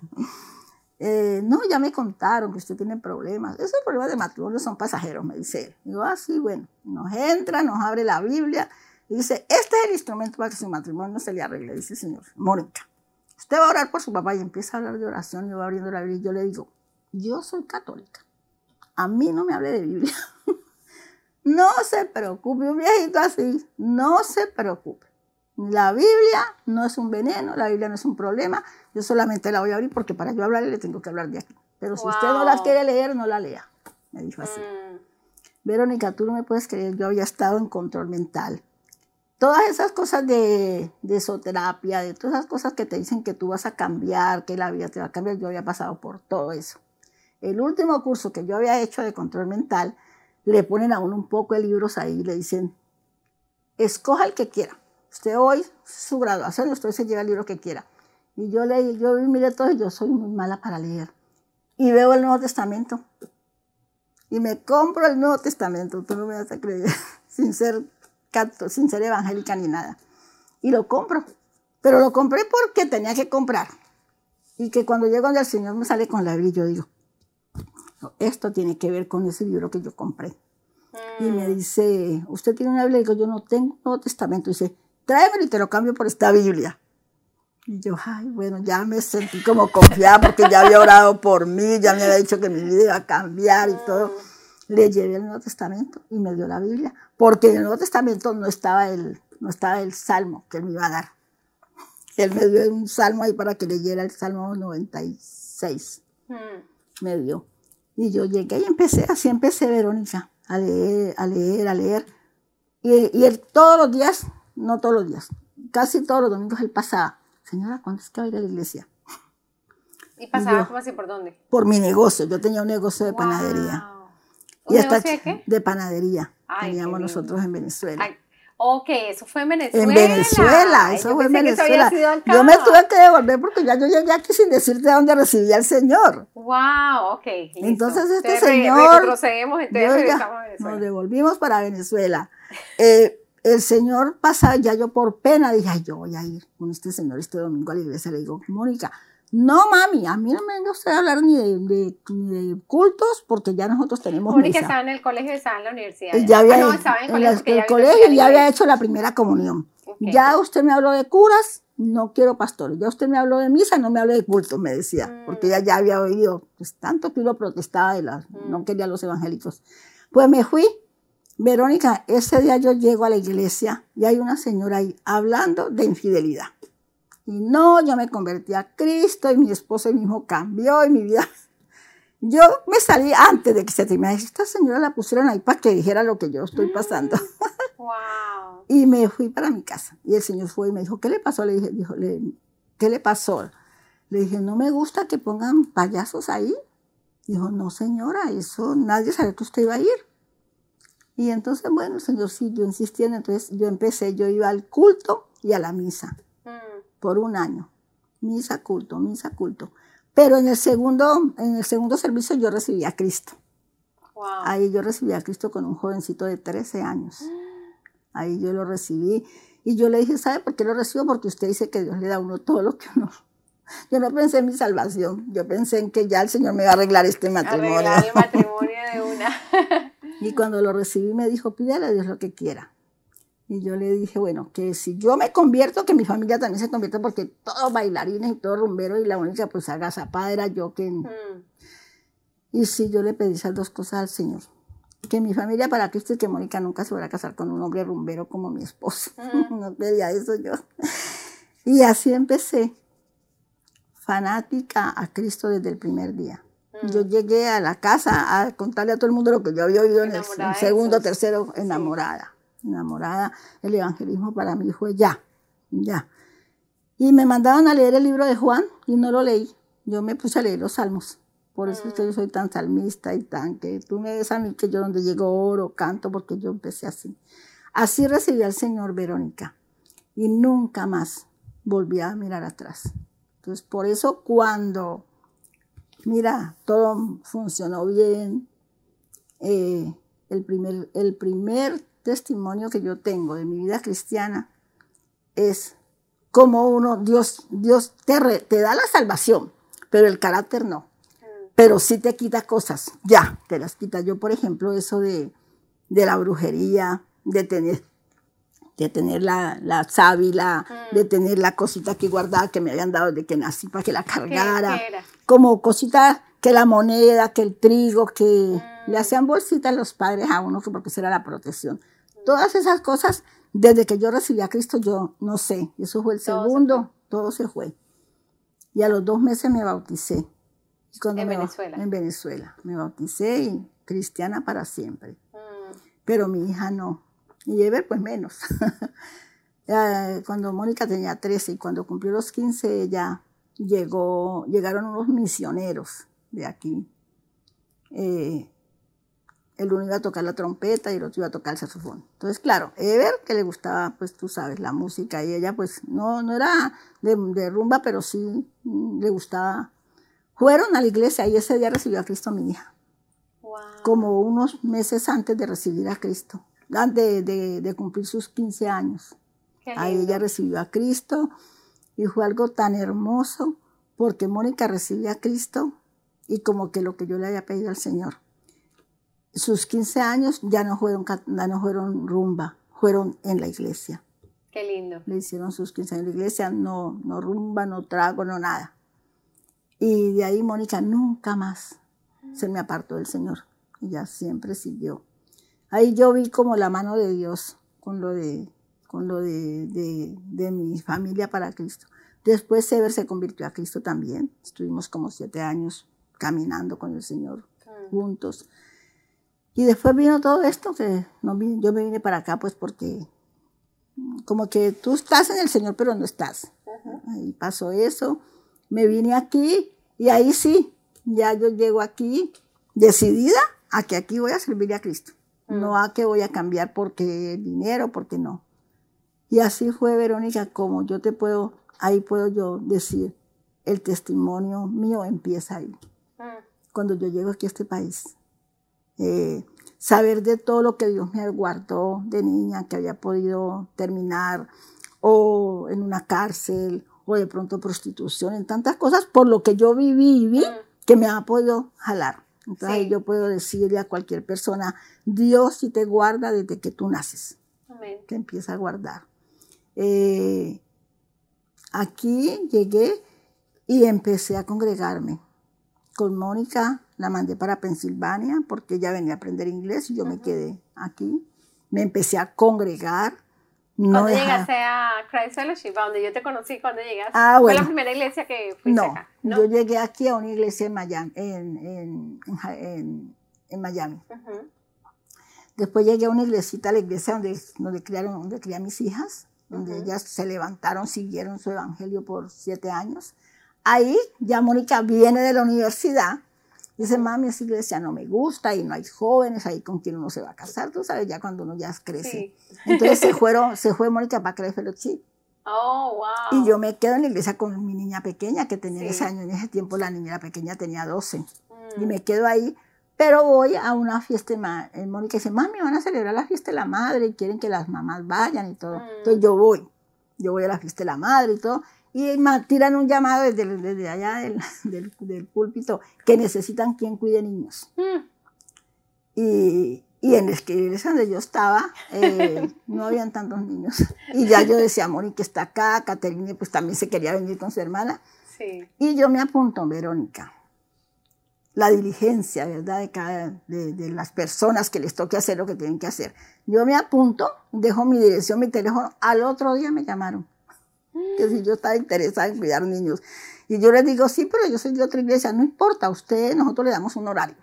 Eh, no, ya me contaron que usted tiene problemas. Esos problemas de matrimonio son pasajeros, me dice él. Digo, ah, sí, bueno. Nos entra, nos abre la Biblia y dice, este es el instrumento para que su matrimonio se le arregle, dice el Señor. Mónica, usted va a orar por su papá y empieza a hablar de oración y va abriendo la Biblia y yo le digo, yo soy católica. A mí no me hable de Biblia. no se preocupe, un viejito así, no se preocupe. La Biblia no es un veneno, la Biblia no es un problema. Yo solamente la voy a abrir porque para yo hablarle le tengo que hablar de aquí. Pero si usted no las Wow. quiere leer, no la lea. Me dijo así. Mm, Verónica, tú no me puedes creer, yo había estado en control mental. Todas esas cosas de, de esoterapia, de todas esas cosas que te dicen que tú vas a cambiar, que la vida te va a cambiar, yo había pasado por todo eso. El último curso que yo había hecho de control mental, le ponen a uno un poco de libros ahí y le dicen, escoja el que quiera. Usted hoy, su graduación, usted se lleva el libro que quiera. Y yo leí, yo miré todo y yo soy muy mala para leer. Y veo el Nuevo Testamento y me compro el Nuevo Testamento, tú no me vas a creer, sin ser, cato- sin ser evangélica ni nada. Y lo compro, pero lo compré porque tenía que comprar. Y que cuando llego donde el Señor me sale con la Biblia, yo digo, "No, esto tiene que ver con ese libro que yo compré. Y me dice, ¿usted tiene una Biblia? Y digo, yo no tengo un Nuevo Testamento. Y dice, tráemelo y te lo cambio por esta Biblia. Y yo, ay, bueno, ya me sentí como confiada porque ya había orado por mí, ya me había dicho que mi vida iba a cambiar y todo. Le llevé el Nuevo Testamento y me dio la Biblia, porque en el Nuevo Testamento no estaba el, no estaba el Salmo que él me iba a dar. Él me dio un salmo ahí para que leyera el Salmo 96 mm, me dio. Y yo llegué y empecé, así empecé, Verónica, a leer, a leer, a leer. Y, y él todos los días, no todos los días, casi todos los domingos él pasaba, señora, ¿cuándo es que va a ir a la iglesia? ¿Y pasaba yo- como así por dónde? Por mi negocio, yo tenía un negocio de panadería. Wow. ¿Un esta negocio de qué? de panadería Ay, teníamos nosotros en Venezuela. Ay, ok, eso fue en Venezuela. En Venezuela, eso Yo fue en Venezuela. Yo me tuve que devolver porque ya yo llegué aquí sin decirte dónde recibía al Señor. Wow, ok. listo. Entonces este Entonces, señor- Retrocedemos, entonces Yo ya- regresamos a Venezuela. nos devolvimos para Venezuela. Eh, el señor pasaba, ya yo por pena dije, ay, yo voy a ir con este señor este domingo a la iglesia. Le digo, Mónica, No, mami, a mí no me gusta hablar ni de, de- ni de cultos porque ya nosotros tenemos misa. estaba en el colegio, estaba en la universidad. Ya había, Ah, no, estaba en el en colegio. porque el colegio ya había hecho la primera comunión. Ya usted me habló de curas, no quiero pastores. Ya usted me habló de misa, no me habló de culto, me decía. Mm. Porque ella ya había oído, pues tanto que uno protestaba de las, Mm. no quería los evangélicos. Pues me fui. Verónica, ese día yo llego a la iglesia y hay una señora ahí hablando de infidelidad. Y no, yo me convertí a Cristo y mi esposo y mi hijo cambió y mi vida. Yo me salí antes de que se terminara. Esta señora la pusieron ahí para que dijera lo que yo estoy pasando. Wow. Y me fui para mi casa. Y el señor fue y me dijo, ¿qué le pasó? Le dije, dijo, le- ¿qué le pasó? Le dije, no me gusta que pongan payasos ahí. Dijo, no señora, eso nadie sabe que usted iba a ir. Y entonces, bueno, el señor siguió insistiendo. Entonces yo empecé, yo iba al culto y a la misa Mm, por un año. Misa, culto, misa, culto. Pero en el segundo, en el segundo servicio yo recibí a Cristo. wow. Ahí yo recibí a Cristo con un jovencito de 13 años. Ahí yo lo recibí. Y yo le dije, ¿sabe por qué lo recibo? Porque usted dice que Dios le da a uno todo lo que uno... Yo no pensé en mi salvación. Yo pensé en que ya el Señor me va a arreglar este matrimonio. Arreglar el matrimonio de una. Y cuando lo recibí me dijo, pídale a Dios lo que quiera. Y yo le dije, bueno, que si yo me convierto, que mi familia también se convierta, porque todos bailarines y todos rumberos, y la única pues agazapada era yo que... Mm, Y sí, yo le pedí esas dos cosas al Señor. Que mi familia para Cristo y que Mónica nunca se fuera a casar con un hombre rumbero como mi esposo. Mm. No pedía eso yo. Y así empecé, fanática a Cristo desde el primer día. Mm. Yo llegué a la casa a contarle a todo el mundo lo que yo había oído en el, segundo, tercero, enamorada. Enamorada. El evangelismo para mí fue ya, ya. Y me mandaban a leer el libro de Juan y no lo leí. Yo me puse a leer los salmos. Por eso yo soy tan salmista y tan que tú me ves a mí que yo donde llego oro, canto, porque yo empecé así. Así recibí al Señor Verónica y nunca más volví a mirar atrás. Entonces, por eso cuando, mira, todo funcionó bien, eh, el, primer, el primer testimonio que yo tengo de mi vida cristiana es como uno, Dios, Dios te, re- te da la salvación, pero el carácter no. Pero sí te quita cosas, ya, te las quita. Yo, por ejemplo, eso de, de la brujería, de tener, de tener la, la sábila, Mm. de tener la cosita aquí guardada que me habían dado desde que nací para que la ¿Qué, cargara qué como cositas que la moneda, que el trigo, que Mm. le hacían bolsitas los padres a uno que porque esa era la protección. Todas esas cosas, desde que yo recibí a Cristo, yo no sé, eso fue el Todo se segundo, todo se fue. Y a los dos meses me bauticé. Y cuando En me Venezuela. En Venezuela. Me bauticé y cristiana para siempre. Mm, Pero mi hija no. Y Ever, pues menos. Eh, cuando Mónica tenía 13 y cuando cumplió los 15, ella llegó, llegaron unos misioneros de aquí. Eh, el uno iba a tocar la trompeta y el otro iba a tocar el saxofón. Entonces, claro, Ever, que le gustaba, pues tú sabes, la música, y ella, pues, no, no era de, de rumba, pero sí mm, le gustaba. Fueron a la iglesia y ese día recibió a Cristo mi hija wow. como unos meses antes de recibir a Cristo, de, de cumplir sus 15 años. Ahí ella recibió a Cristo y fue algo tan hermoso porque Mónica recibió a Cristo y como que lo que yo le había pedido al Señor. Sus 15 años ya no fueron, ya no fueron rumba, fueron en la iglesia. Qué lindo. Le hicieron sus 15 años en la iglesia, no, no rumba, no trago, no nada. Y de ahí Mónica nunca más se me apartó del Señor. Ella siempre siguió. Ahí yo vi como la mano de Dios con lo de, con lo de, de- de mi familia para Cristo. Después Sever se convirtió a Cristo también. Estuvimos como siete años caminando con el Señor Mm, juntos. Y después vino todo esto que no yo me vine para acá pues porque como que tú estás en el Señor pero no estás. Ahí pasó eso, me vine aquí y ahí sí, ya yo llego aquí decidida a que aquí voy a servir a Cristo, Mm. no a que voy a cambiar porque dinero, porque no. Y así fue Verónica, como yo te puedo, ahí puedo yo decir, el testimonio mío empieza ahí Mm, cuando yo llego aquí a este país. Eh, saber de todo lo que Dios me guardó de niña, que había podido terminar o en una cárcel, o de pronto prostitución, en tantas cosas, por lo que yo viví, viví, Mm. que me ha podido jalar. Entonces Sí. yo puedo decirle a cualquier persona, Dios sí te guarda desde que tú naces, Amén. que empieza a guardar. Eh, aquí llegué y empecé a congregarme. Con Mónica la mandé para Pensilvania porque ella venía a aprender inglés y yo me Ujú. quedé aquí. Me empecé a congregar. No ¿Cuándo dejaba- llegaste a Christ Fellowship, a donde yo te conocí? ¿Cuándo llegaste? Ah, Fue bueno. la primera iglesia que fuiste No, acá, ¿no? yo llegué aquí a una iglesia en Miami. En, en- en en- Miami. Ujú. Después llegué a una iglesita, la iglesia donde, donde, criaron, donde crié a mis hijas, donde Ujú. ellas se levantaron, siguieron su evangelio por siete años. Ahí ya Mónica viene de la universidad. Dice, mami, esa iglesia no me gusta y no hay jóvenes ahí con quien uno se va a casar, tú sabes, ya cuando uno ya crece. Sí. Entonces se, fueron, se fue Mónica para Christ Fellowship. Oh, wow. Y yo me quedo en la iglesia con mi niña pequeña, que tenía Sí. ese año. En ese tiempo la niña pequeña tenía 12 Mm. y me quedo ahí. Pero voy a una fiesta, en Mónica dice, mami, van a celebrar la fiesta de la madre y quieren que las mamás vayan y todo. Mm. Entonces yo voy, yo voy a la fiesta de la madre y todo. Y tiran un llamado desde, desde allá del, del, del púlpito que necesitan quien cuide niños. Mm. Y, y en la iglesia donde yo estaba, eh, no habían tantos niños. Y ya yo decía, Mónica está acá, Caterine pues también se quería venir con su hermana. Sí. Y yo me apunto, Verónica, la diligencia, ¿verdad? De, cada, de, de las personas que les toque hacer lo que tienen que hacer. Yo me apunto, dejo mi dirección, mi teléfono, al otro día me llamaron, que si yo estaba interesada en cuidar niños. Y yo les digo, sí, pero yo soy de otra iglesia, no importa, usted, nosotros le damos un horario.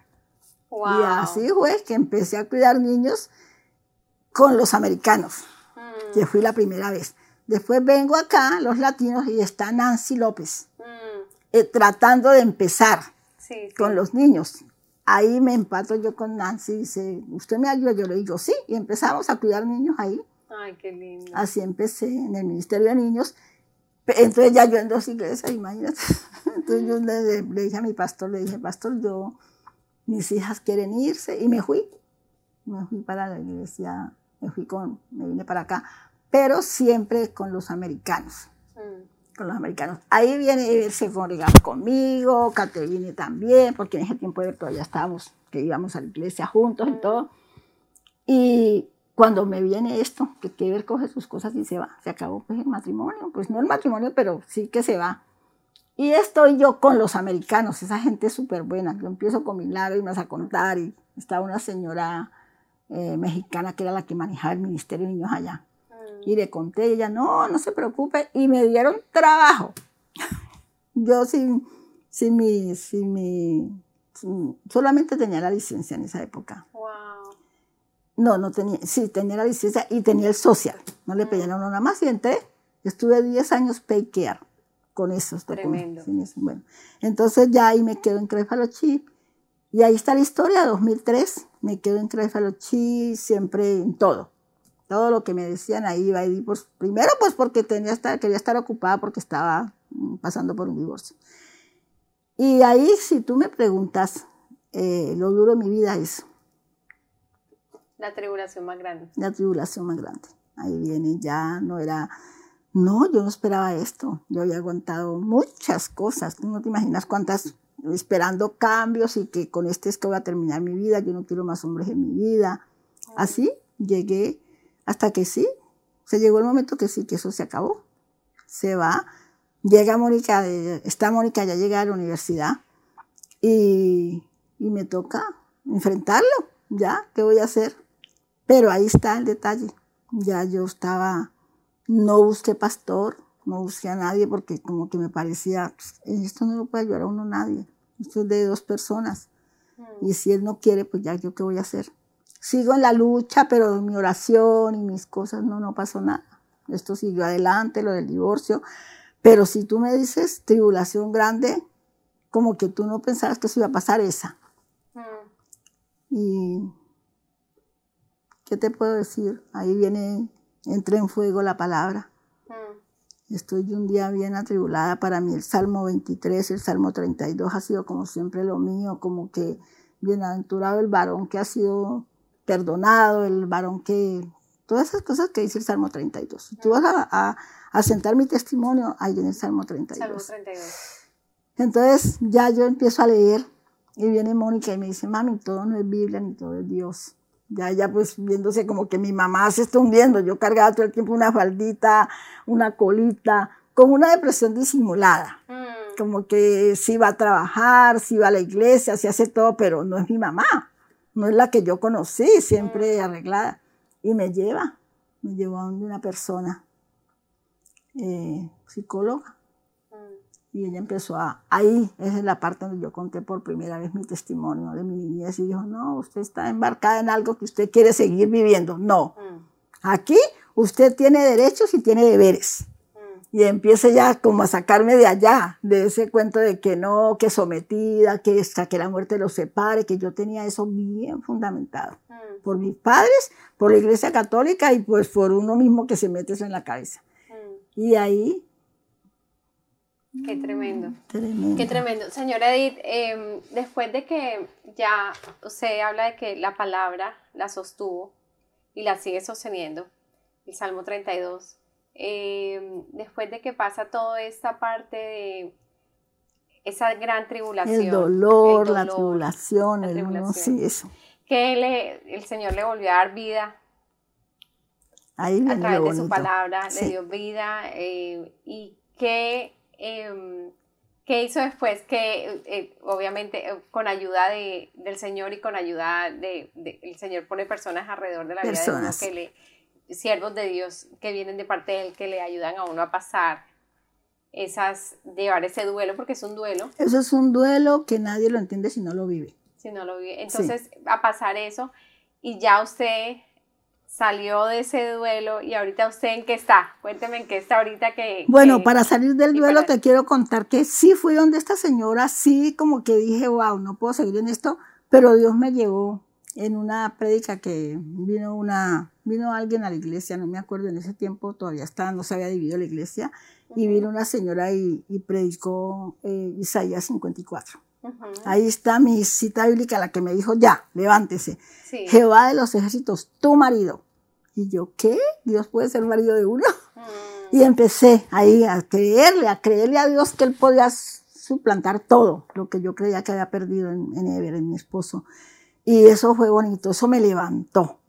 Wow. Y así fue que empecé a cuidar niños con los americanos, Mm. que fui la primera vez. Después vengo acá, los latinos, y está Nancy López, Mm. eh, tratando de empezar Sí, sí. con los niños. Ahí me empato yo con Nancy, dice, ¿usted me ayuda? Yo le digo, sí, y empezamos a cuidar niños ahí. Ay, qué lindo. Así empecé en el Ministerio de Niños. Entonces ya yo en dos iglesias, imagínate. Entonces yo le, le dije a mi pastor, le dije, pastor, yo, mis hijas quieren irse, y me fui. Me fui para la iglesia, me fui con, me vine para acá, pero siempre con los americanos Mm. con los americanos. Ahí viene, se congregaba conmigo, Caterine también, porque en ese tiempo todavía estábamos, que íbamos a la iglesia juntos y todo. Y cuando me viene esto, que ver coge sus cosas y se va, se acabó pues el matrimonio, pues no el matrimonio, pero sí que se va. Y estoy yo con los americanos, esa gente es súper buena. Yo empiezo con mis lágrimas a contar y estaba una señora eh, mexicana que era la que manejaba el Ministerio de Niños allá. Mm. Y le conté, y ella, no, no se preocupe, y me dieron trabajo. Yo sin, sin mi, sin mi, sin- solamente tenía la licencia en esa época. Wow. No, no tenía, sí, tenía la licencia y tenía el social. No le pedían a uno nada más y entré. Estuve 10 años pay care con esos Tremendo. documentos. eso, Bueno, entonces ya ahí me quedo en Crefalochip. Y ahí está la historia, 2003. Me quedo en Crefalochip, siempre en todo. Todo lo que me decían ahí iba. Y pues, primero, pues porque tenía estar, quería estar ocupada porque estaba mm, pasando por un divorcio. Y ahí, si tú me preguntas, eh, lo duro de mi vida es La tribulación más grande. la tribulación más grande. Ahí viene, ya no era, no, yo no esperaba esto. Yo había aguantado muchas cosas. Tú no te imaginas cuántas, esperando cambios y que con este es que voy a terminar mi vida. Yo no quiero más hombres en mi vida. Así llegué hasta que sí, se llegó el momento que sí, que eso se acabó. Se va. Llega Mónica, está Mónica, ya llega a la universidad y, y me toca enfrentarlo. Ya, ¿qué voy a hacer? Pero ahí está el detalle. Ya yo estaba, no busqué pastor, no busqué a nadie porque como que me parecía, pues, esto no lo puede ayudar a uno nadie. Esto es de dos personas. Mm. Y si él no quiere, pues ya yo qué voy a hacer. Sigo en la lucha, pero mi oración y mis cosas no, no pasó nada. Esto siguió adelante, lo del divorcio. Pero si tú me dices tribulación grande, como que tú no pensabas que eso iba a pasar esa. Mm. Y, ¿qué te puedo decir? Ahí viene, entra en fuego la palabra. Mm. Estoy un día bien atribulada. Para mí el Salmo 23, el Salmo 32 ha sido como siempre lo mío, como que bienaventurado el varón que ha sido perdonado, el varón que Todas esas cosas que dice el Salmo 32. Si tú vas a, a, sentar mi testimonio, ahí en el Salmo 32. Salmo 32. Entonces ya yo empiezo a leer y viene Mónica y me dice, mami, todo no es Biblia ni todo es Dios. Ya ella pues viéndose como que mi mamá se está hundiendo. Yo cargaba todo el tiempo una faldita, una colita, con una depresión disimulada. Mm. Como que sí va a trabajar, sí va a la iglesia, sí hace todo, pero no es mi mamá. No es la que yo conocí, siempre mm. arreglada. Y me lleva, me llevó a una persona eh, psicóloga y ella empezó a, ahí, esa es la parte donde yo conté por primera vez mi testimonio de mi niñez y dijo, no, usted está embarcada en algo que usted quiere seguir viviendo. No, mm. aquí usted tiene derechos y tiene deberes. Mm. Y empieza ya como a sacarme de allá, de ese cuento de que no, que sometida, que hasta que la muerte los separe, que yo tenía eso bien fundamentado. Mm. Por mis padres, por la iglesia católica y pues por uno mismo que se mete eso en la cabeza. Y ahí Qué tremendo. Qué tremendo. Señora Edith, em, después de que ya usted habla de que la palabra la sostuvo y la sigue sosteniendo, el Salmo 32, em, después de que pasa toda esta parte de esa gran tribulación. El dolor, la tribulación, el sí, eso. Que le, el Señor le volvió a dar vida Ahí a través de su palabra, le dio vida eh, y que Em, ¿Qué hizo después? Que eh, obviamente eh, con ayuda de, del Señor y con ayuda de, el Señor pone personas alrededor de la vida de uno que le, siervos de Dios que vienen de parte de Él, que le ayudan a uno a pasar esas, llevar ese duelo, porque es un duelo. Eso es un duelo que nadie lo entiende si no lo vive. Si no lo vive. Entonces, a pasar eso, y ya usted salió de ese duelo y ahorita usted en qué está. Cuénteme en qué está ahorita que... Bueno, para salir del duelo te quiero contar que sí fui donde esta señora, sí como que dije, wow, no puedo seguir en esto, pero Dios me llevó en una prédica que vino una vino alguien a la iglesia, no me acuerdo en ese tiempo, todavía estaba, no se había dividido la iglesia, y vino una señora y, predicó eh, Isaías 54. Ahí está mi cita bíblica, la que me dijo, ya, levántese. Jehová de los ejércitos, tu marido. Y yo, ¿qué? ¿Dios puede ser marido de uno? Mm. Y empecé ahí a creerle, a creerle a Dios que Él podía suplantar todo lo que yo creía que había perdido en, en Ever, en mi esposo. Y eso fue bonito, eso me levantó.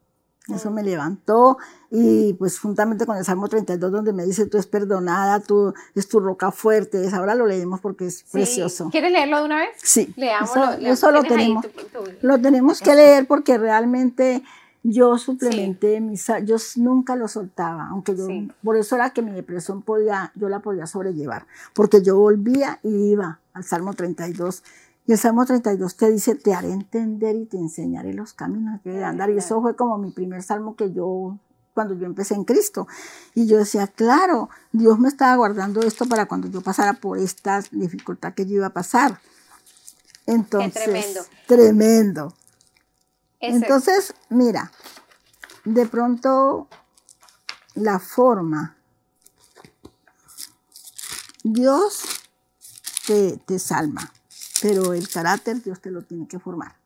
Eso me levantó y pues juntamente con el Salmo 32 donde me dice tú es perdonada, tú es tu roca fuerte, ahora lo leemos porque es precioso. ¿Quieres leerlo de una vez? Sí. Leámoslo. Eso, lo tenemos. Lo tenemos que leer porque realmente yo suplementé mis, yo nunca lo soltaba, aunque yo, por eso era que mi depresión podía, yo la podía sobrellevar, porque yo volvía y iba al Salmo 32 y el Salmo 32 te dice, te haré entender y te enseñaré los caminos que de andar. Y eso fue como mi primer salmo que yo, cuando yo empecé en Cristo. Y yo decía, claro, Dios me estaba guardando esto para cuando yo pasara por esta dificultad que yo iba a pasar. Entonces, tremendo. Tremendo. Entonces, mira, de pronto la forma, Dios te, te salma pero el carácter Dios te lo tiene que formar.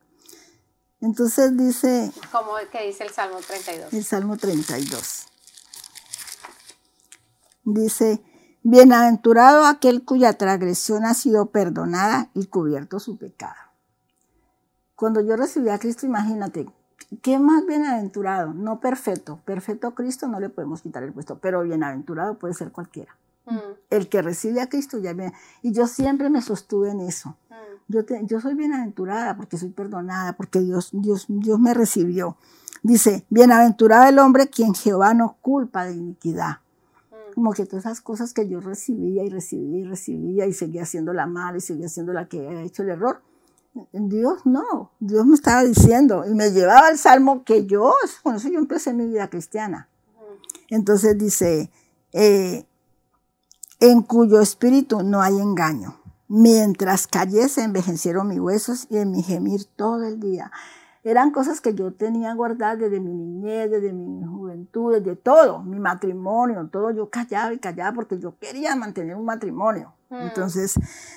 Entonces dice... ¿Cómo que dice el Salmo 32? El Salmo 32. Dice, bienaventurado aquel cuya transgresión ha sido perdonada y cubierto su pecado. Cuando yo recibí a Cristo, imagínate, ¿qué más bienaventurado? No perfecto. Perfecto Cristo no le podemos quitar el puesto, pero bienaventurado puede ser cualquiera. Mm. El que recibe a Cristo ya viene. Y yo siempre me sostuve en eso. Yo, yo soy bienaventurada porque soy perdonada, porque Dios, Dios, Dios me recibió. Dice, bienaventurado el hombre quien Jehová no culpa de iniquidad. Mm. Como que todas esas cosas que yo recibía y recibía y recibía y seguía haciendo la mal y seguía haciendo la que había hecho el error. Dios no, Dios me estaba diciendo y me llevaba al salmo que yo, con eso yo empecé mi vida cristiana. Mm. Entonces dice, eh, en cuyo espíritu no hay engaño. Mientras cayese, envejecieron mis huesos y en mi gemir todo el día. Eran cosas que yo tenía guardadas desde mi niñez, desde mi juventud, desde todo, mi matrimonio, todo. Yo callaba y callaba porque yo quería mantener un matrimonio. Mm. Entonces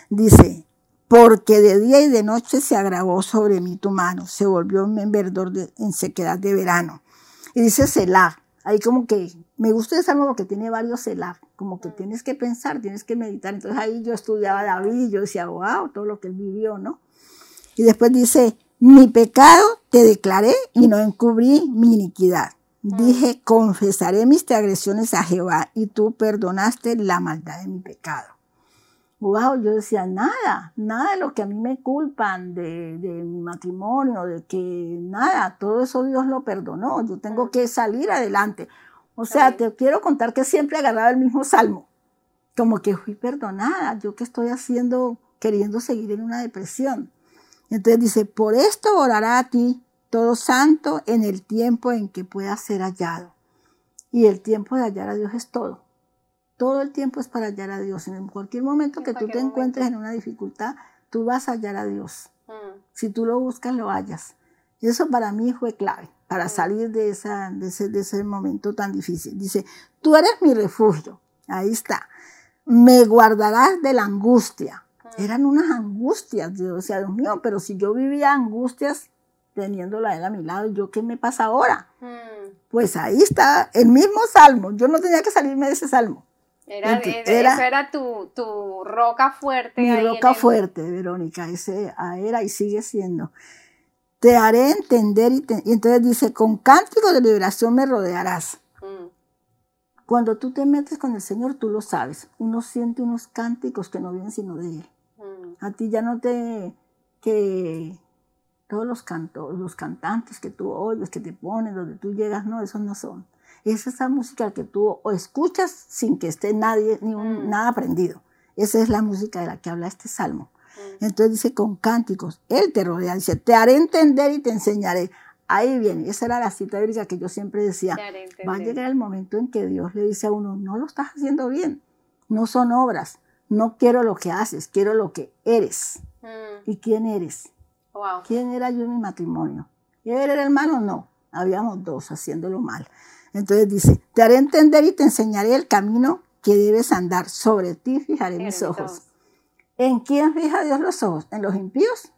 dice, porque de día y de noche se agravó sobre mí tu mano, se volvió en verdor de, en sequedad de verano. Y dice Selah, Ahí como que me gusta ese salmo porque tiene varios celar, como que tienes que pensar, tienes que meditar. Entonces ahí yo estudiaba a David y yo decía, wow, todo lo que él vivió, ¿no? Y después dice, mi pecado te declaré y no encubrí mi iniquidad. Dije, confesaré mis transgresiones a Jehová y tú perdonaste la maldad de mi pecado. Wow, yo decía, nada, nada de lo que a mí me culpan de, de, mi matrimonio, de que nada, todo eso Dios lo perdonó, yo tengo que salir adelante. O sea, te quiero contar que siempre agarraba el mismo salmo, como que fui perdonada, yo que estoy haciendo, queriendo seguir en una depresión. Entonces dice, por esto orará a ti todo santo en el tiempo en que pueda ser hallado. Y el tiempo de hallar a Dios es todo. Todo el tiempo es para hallar a Dios. En cualquier momento que tú te encuentres en una dificultad, tú vas a hallar a Dios. Mm. Si tú lo buscas, lo hallas. Y eso para mí fue clave, para mm. salir de, esa, de, ese, de ese momento tan difícil. Dice, tú eres mi refugio. Ahí está. Me guardarás de la angustia. Mm. Eran unas angustias. Yo decía, Dios mío, pero si yo vivía angustias teniéndola a él a mi lado, ¿yo qué me pasa ahora? Hmm. Pues ahí está el mismo salmo, yo no tenía que salirme de ese salmo. Era, eso era tu, tu, roca fuerte. Mi roca fuerte, Verónica, ese era y sigue siendo. Te haré entender y, entonces dice, con cántico de liberación me rodearás. Hmm. Cuando tú te metes con el Señor, tú lo sabes. Uno siente unos cánticos que no vienen sino de Él. Hmm. A ti ya no te, que todos los, cantos, los cantantes que tú oyes, que te ponen, donde tú llegas, no, esos no son. Es esa música que tú o escuchas sin que esté nadie, ni mm. nada aprendido. Esa es la música de la que habla este salmo. Entonces dice, con cánticos, Él te rodea, dice, te haré entender y te enseñaré. Ahí viene, esa era la cita bíblica que yo siempre decía, va a llegar el momento en que Dios le dice a uno, no lo estás haciendo bien, no son obras, no quiero lo que haces, quiero lo que eres. Mm. ¿Y quién eres? ¿Quién era yo en mi matrimonio? ¿Él era hermano? No, habíamos dos haciéndolo mal. Entonces dice, te haré entender y te enseñaré el camino que debes andar. Sobre ti fijaré mis ojos. ¿En quién fija Dios los ojos? ¿En los impíos?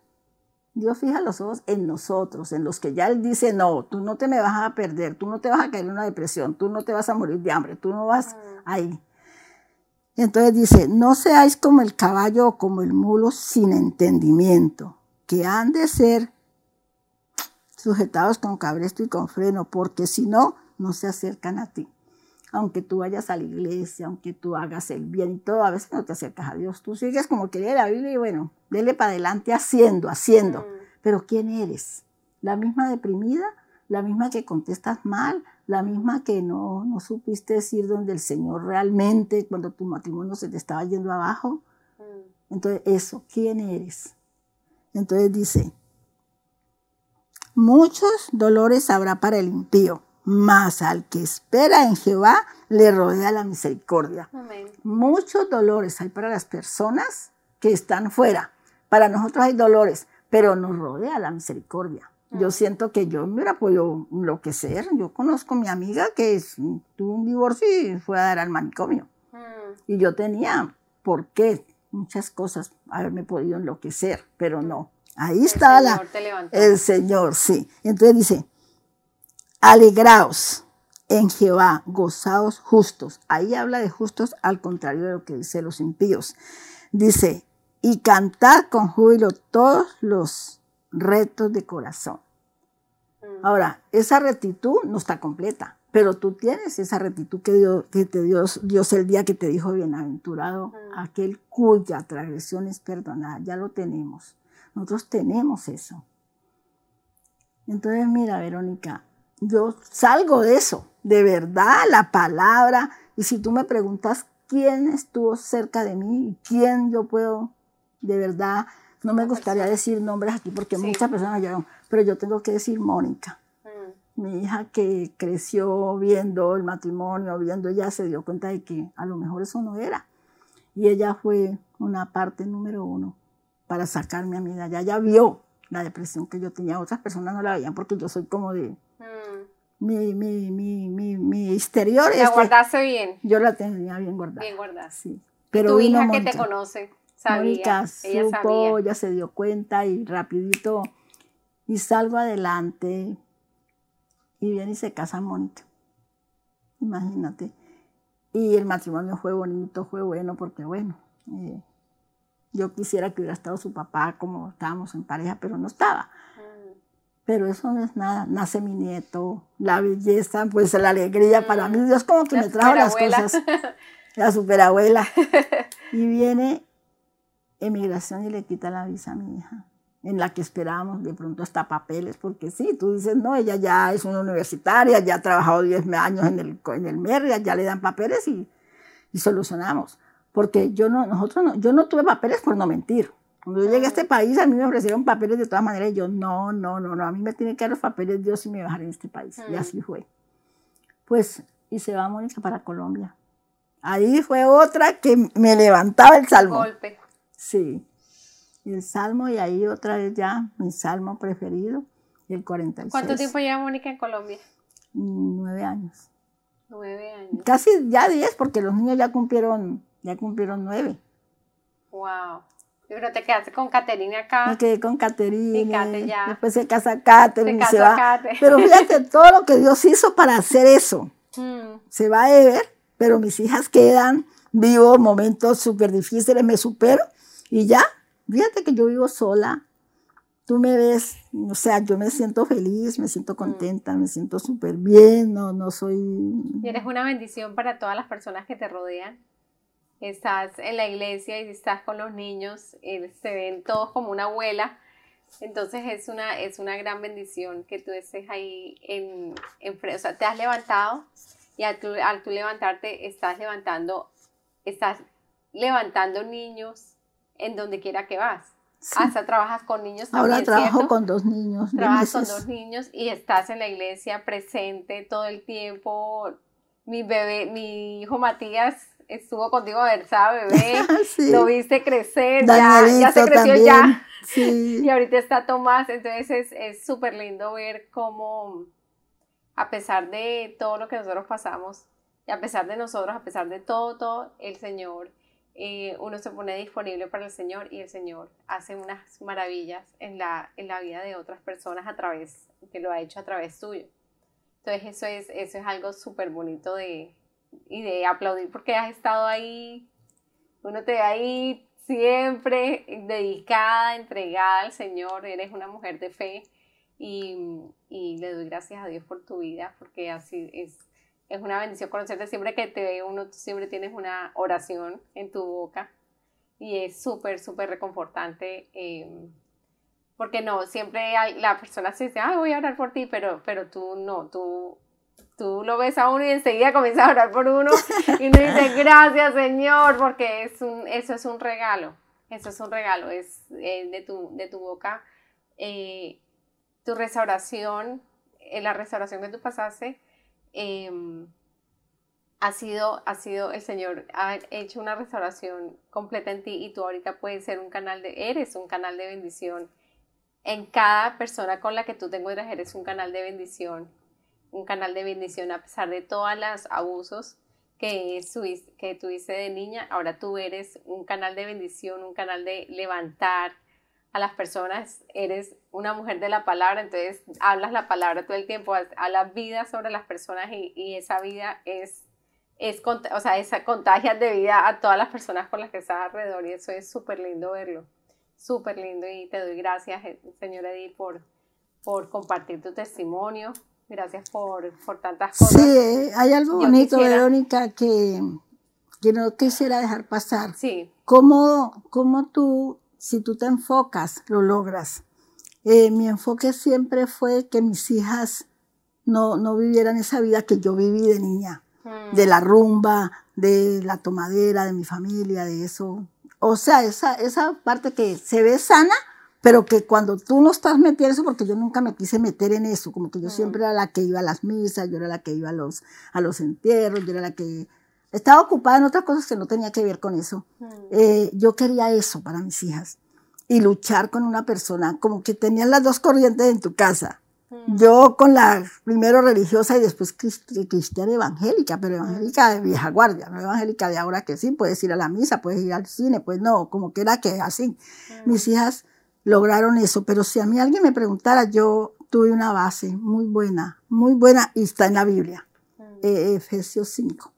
Dios fija los ojos en nosotros, en los que ya Él dice, no, tú no te me vas a perder, tú no te vas a caer en una depresión, tú no te vas a morir de hambre, tú no vas mm. ahí. Entonces dice, no seáis como el caballo o como el mulo sin entendimiento, que han de ser sujetados con cabresto y con freno, porque si no, no se acercan a ti. Aunque tú vayas a la iglesia, aunque tú hagas el bien y todo, a veces no te acercas a Dios. Tú sigues como que lee la Biblia y bueno, dele para adelante haciendo, haciendo. Mm. Pero ¿quién eres? ¿La misma deprimida? ¿La misma que contestas mal? ¿La misma que no, no supiste decir donde el Señor realmente, cuando tu matrimonio se te estaba yendo abajo? Mm. Entonces, eso, ¿quién eres? Entonces dice, muchos dolores habrá para el impío, mas al que espera en Jehová le rodea la misericordia. Muchos dolores hay para las personas que están fuera. Para nosotros hay dolores, pero nos rodea la misericordia. Yo siento que yo me hubiera podido enloquecer. Yo conozco a mi amiga que tuvo un divorcio y fue a dar al manicomio. Mm. Y yo tenía, ¿por qué? muchas cosas haberme podido enloquecer, pero no. Ahí está la, el Señor, sí. Entonces dice, alegraos en Jehová, gozaos justos. Ahí habla de justos al contrario de lo que dice los impíos. Dice, y cantad con júbilo todos los retos de corazón. Mm. Ahora, esa rectitud no está completa. Pero tú tienes esa rectitud que, que te dio Dios el día que te dijo bienaventurado, aquel cuya transgresión es perdonada. Ya lo tenemos. Nosotros tenemos eso. Entonces, mira, Verónica, yo salgo de eso, de verdad, la palabra. Y si tú me preguntas quién estuvo cerca de mí y quién yo puedo, de verdad, no me gustaría decir nombres aquí porque muchas personas llegaron, pero yo tengo que decir Mónica mi hija que creció viendo el matrimonio, viendo, ella se dio cuenta de que a lo mejor eso no era. Y ella fue una parte número uno para sacarme a mí de allá. Ella vio la depresión que yo tenía. Otras personas no la veían porque yo soy como de... Mi, mi, mi, mi, mi exterior. ¿La guardaste bien? Yo la tenía bien guardada. Bien guardada. Sí. Pero tu hija que te conoce, sabía. ella supo, ya se dio cuenta y rapidito. Y salgo adelante y viene y se casa Mónica. imagínate. Y el matrimonio fue bonito, fue bueno, porque bueno, eh, yo quisiera que hubiera estado su papá como estábamos en pareja, pero no estaba. Mm. Pero eso no es nada. Nace mi nieto, la belleza, pues la alegría. Para mí, Dios como que me trajo las cosas. La superabuela. y viene emigración y le quita la visa a mi hija, en la que esperábamos de pronto hasta papeles, porque sí, tú dices, no, ella ya es una universitaria, ya ha trabajado 10 años en el, en el MER, ya le dan papeles y, y solucionamos porque yo no, nosotros no, yo no tuve papeles por no mentir. Cuando yo llegué a este país, a mí me ofrecieron papeles de todas maneras y yo, no, no, no, no, a mí me tiene que dar los papeles Dios y me dejar en este país. Y así fue. Pues, y se va Mónica para Colombia. Ahí fue otra que me levantaba el salmo. Golpe. Sí. El salmo y ahí otra vez ya mi salmo preferido, el 46. ¿Cuánto tiempo lleva Mónica en Colombia? Nueve años. Nueve años. Casi ya diez porque los niños ya cumplieron ya cumplieron nueve. Wow. Pero te quedaste con Caterina acá. Me quedé con Caterina. Después se casa Caterina. Se, va. Pero fíjate todo lo que Dios hizo para hacer eso. Hmm. Se va a ver, pero mis hijas quedan, vivo momentos súper difíciles, me supero y ya. Fíjate que yo vivo sola. Tú me ves, o sea, yo me siento feliz, me siento hmm. contenta, me siento súper bien, no, no soy... Y eres una bendición para todas las personas que te rodean estás en la iglesia y estás con los niños, eh, se ven todos como una abuela. Entonces es una, es una gran bendición que tú estés ahí en, en o sea, te has levantado y al tú, al levantarte estás levantando, estás levantando niños en donde quiera que vas. Hasta trabajas con niños también, Ahora trabajo con dos niños. Trabajas con dos niños y estás en la iglesia presente todo el tiempo. Mi bebé, mi hijo Matías estuvo contigo a Versa, bebé, lo viste crecer, ya, ya, se creció ya. Y ahorita está Tomás, entonces es súper lindo ver cómo, a pesar de todo lo que nosotros pasamos, y a pesar de nosotros, a pesar de todo, todo, el Señor, eh, uno se pone disponible para el Señor y el Señor hace unas maravillas en la, en la vida de otras personas a través, que lo ha hecho a través tuyo. Entonces eso es, eso es algo súper bonito de, y de aplaudir porque has estado ahí, uno te ve ahí siempre dedicada, entregada al Señor, eres una mujer de fe y, y le doy gracias a Dios por tu vida porque así es, es una bendición conocerte, siempre que te ve uno, siempre tienes una oración en tu boca y es súper, súper reconfortante. Eh, porque no, siempre hay, la persona se dice, ah, voy a orar por ti, pero, pero tú no, tú tú lo ves a uno y enseguida comienzas a orar por uno y uno dice, gracias Señor, porque es un, eso es un regalo, eso es un regalo, es eh, de, tu, de tu boca, eh, tu restauración, eh, la restauración que tú pasaste, em, ha sido, ha sido, el Señor ha hecho una restauración completa en ti y tú ahorita puedes ser un canal de, eres un canal de bendición. En cada persona con la que tú te encuentras eres un canal de bendición un canal de bendición a pesar de todos los abusos que, que tuviste de niña. Ahora tú eres un canal de bendición, un canal de levantar a las personas. Eres una mujer de la palabra, entonces hablas la palabra todo el tiempo, hablas vida sobre las personas y, esa vida es, es, o sea, esa contagia de vida a todas las personas con las que estás alrededor y eso es súper lindo verlo. Súper lindo y te doy gracias, eh, señora Edith, por, por compartir tu testimonio, Gracias por, tantas cosas. Sí, hay algo bonito, Verónica, que, que no quisiera dejar pasar. Sí. ¿Cómo, cómo tú, si tú te enfocas, lo logras? Eh, mi enfoque siempre fue que mis hijas no, no vivieran esa vida que yo viví de niña, mm. de la rumba, de la tomadera, de mi familia, de eso. O sea, esa, esa parte que se ve sana, pero que cuando tú no estás metiendo eso, porque yo nunca me quise meter en eso, como que yo siempre era la que iba a las misas, yo era la que iba a los, a los entierros, yo era la que estaba ocupada en otras cosas que no tenía que ver con eso. Eh, yo quería eso para mis hijas y luchar con una persona, como que tenían las dos corrientes en tu casa. Yo con la primero religiosa y después cristiana evangélica, pero evangélica de vieja guardia, no evangélica de ahora que sí, puedes ir a la misa, puedes ir al cine, pues no, como que era que así. Mis hijas lograron eso. Pero si a mí alguien me preguntara, yo tuve una base muy buena, muy buena y está en la Biblia. eh, Efesios 5.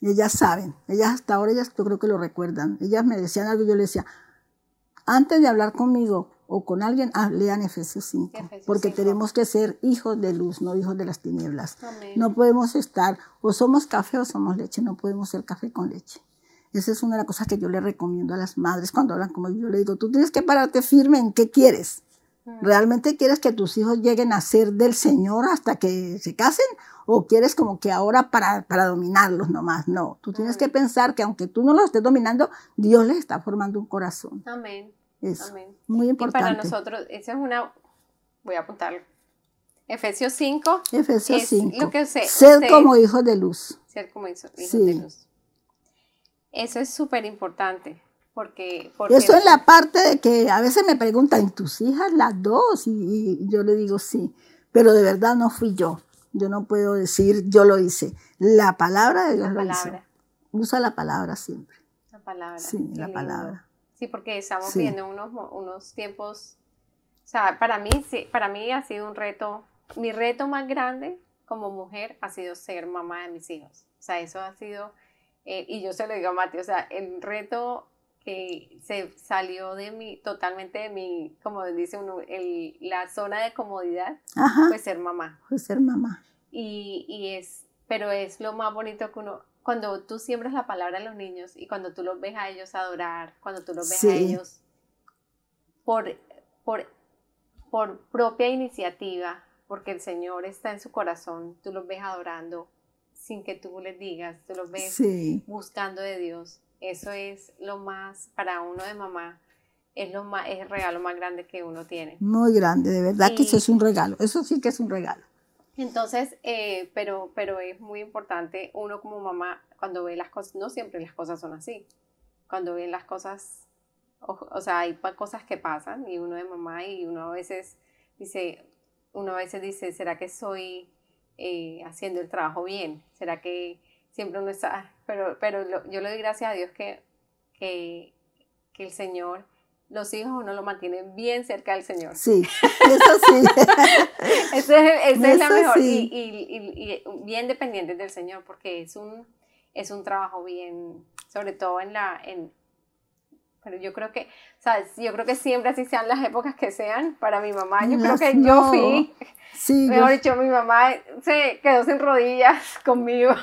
Ellas saben, ellas hasta ahora, ellas yo creo que lo recuerdan. Ellas me decían algo, yo les decía, antes de hablar conmigo o con alguien, ah, lean Efesios 5, Efesios porque 5. tenemos que ser hijos de luz, no hijos de las tinieblas. Amén. No podemos estar, o somos café o somos leche, no podemos ser café con leche. Esa es una de las cosas que yo le recomiendo a las madres cuando hablan como yo. Yo le digo, tú tienes que pararte firme en qué quieres. Mm. ¿Realmente quieres que tus hijos lleguen a ser del Señor hasta que se casen? ¿O quieres como que ahora para, para dominarlos nomás? No, tú tienes Mm. que pensar que aunque tú no los estés dominando, Dios les está formando un corazón. Amén. Es Amén. muy Y para importante. nosotros, esa es una, voy a apuntarlo. Efesios 5, Efesios es 5. lo que usted- Ser usted- como hijos de luz. ser como hijos Sí. de luz. Eso es súper importante, porque, porque Eso es la parte de que a veces me preguntan, ¿tus hijas las dos? Y, y yo le digo sí, pero de verdad no fui yo. Yo no puedo decir yo lo hice. La palabra de Dios la lo palabra, hizo. Usa la palabra siempre. la palabra. Sí, la lindo. palabra. Sí, porque estamos Sí. viendo unos, unos tiempos, o sea, para mí, sí, para mí ha sido un reto, mi reto más grande como mujer ha sido ser mamá de mis hijos. O sea, eso ha sido, eh, y yo se lo digo a Mati, o sea, el reto que se salió de mi, totalmente de mi, como dice uno, el, la zona de comodidad, Ajá, pues ser mamá. fue ser mamá. Y, y es, pero es lo más bonito que uno, cuando tú siembras la palabra a los niños y cuando tú los ves a ellos adorar, cuando tú los ves a ellos por, por, por propia iniciativa, porque el Señor está en su corazón, tú los ves adorando sin que tú les digas, tú los ves Sí, buscando de Dios. Eso es lo más, para uno de mamá, es, lo más, es el regalo más grande que uno tiene. muy grande, de verdad que eso es un regalo. Eso sí que es un regalo. Entonces, eh, pero, pero es muy importante uno como mamá cuando ve las cosas, no siempre las cosas son así, cuando ven las cosas, o, o sea, hay cosas que pasan y uno de mamá y uno a veces dice, uno a veces dice, ¿será que estoy eh, haciendo el trabajo bien? ¿Será que siempre uno está, pero, pero lo- yo le doy gracias a Dios que, que, que el Señor, los hijos uno lo mantiene bien cerca del Señor. Sí, eso sí. Esa es, esa es la Eso mejor. sí. Y, y- y- y bien dependientes del Señor, porque es un, es un trabajo bien, sobre todo en la, en, pero yo creo que, ¿sabes? Yo creo que siempre así sean las épocas que sean, para mi mamá, yo Las- creo que yo fui, Sí, yo- mejor dicho, mi mamá se quedó sin rodillas conmigo.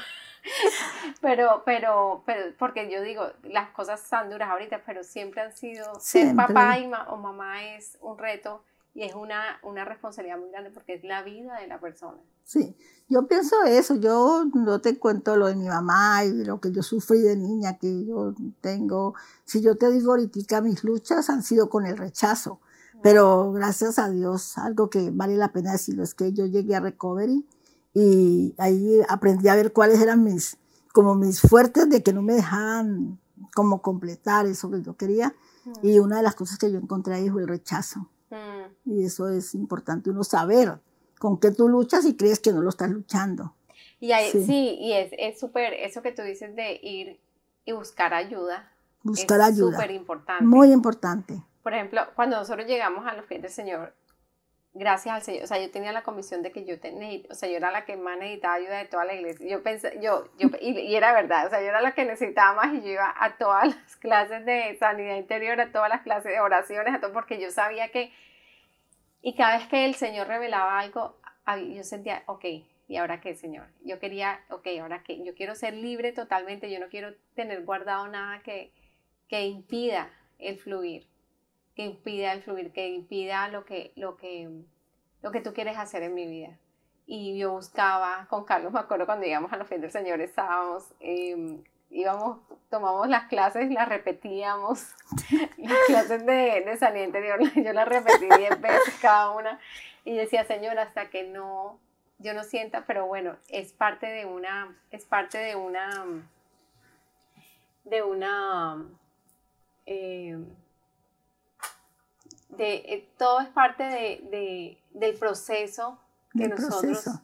Pero, pero, pero, porque yo digo, las cosas están duras ahorita, pero siempre han sido, ser Siempre. papá y ma- o mamá es un reto y es una, una responsabilidad muy grande porque es la vida de la persona. Sí, yo pienso eso, yo no te cuento lo de mi mamá y lo que yo sufrí de niña, que yo tengo, si yo te digo ahorita, mis luchas han sido con el rechazo, pero gracias a Dios, algo que vale la pena decirlo es que yo llegué a Recovery y ahí aprendí a ver cuáles eran mis, como mis fuertes de que no me dejaban como completar eso que yo quería y una de las cosas que yo encontré ahí fue el rechazo. Mm. Y eso es importante uno saber con qué tú luchas y crees que no lo estás luchando. Y ahí, sí. Sí. y es es súper, eso que tú dices de ir y buscar ayuda. Buscar es ayuda. súper importante. Muy importante. Por ejemplo, cuando nosotros llegamos a los pies del Señor, gracias al Señor, o sea, yo tenía la comisión de que yo tenía, o sea, yo era la que más necesitaba ayuda de toda la iglesia. Yo pensé, yo, yo, y, y era verdad, o sea, yo era la que necesitaba más y yo iba a todas las clases de sanidad interior, a todas las clases de oraciones, a todo, porque yo sabía que, y cada vez que el Señor revelaba algo, yo sentía, ok, ¿y ahora qué, Señor? Yo quería, ok, ¿ahora qué? Yo quiero ser libre totalmente, yo no quiero tener guardado nada que, que impida el fluir que impida el fluir, que impida lo que, lo que, lo que tú quieres hacer en mi vida. Y yo buscaba, con Carlos me acuerdo cuando íbamos a los pies del Señor, estábamos, eh, íbamos, tomamos las clases, las repetíamos, las clases de, de sanidad interior, yo las repetí diez veces cada una, y decía, Señor, hasta que no, yo no sienta, pero bueno, es parte de una, es parte de una, de una, eh, de, eh, todo es parte de, de- del proceso que Del nosotros proceso.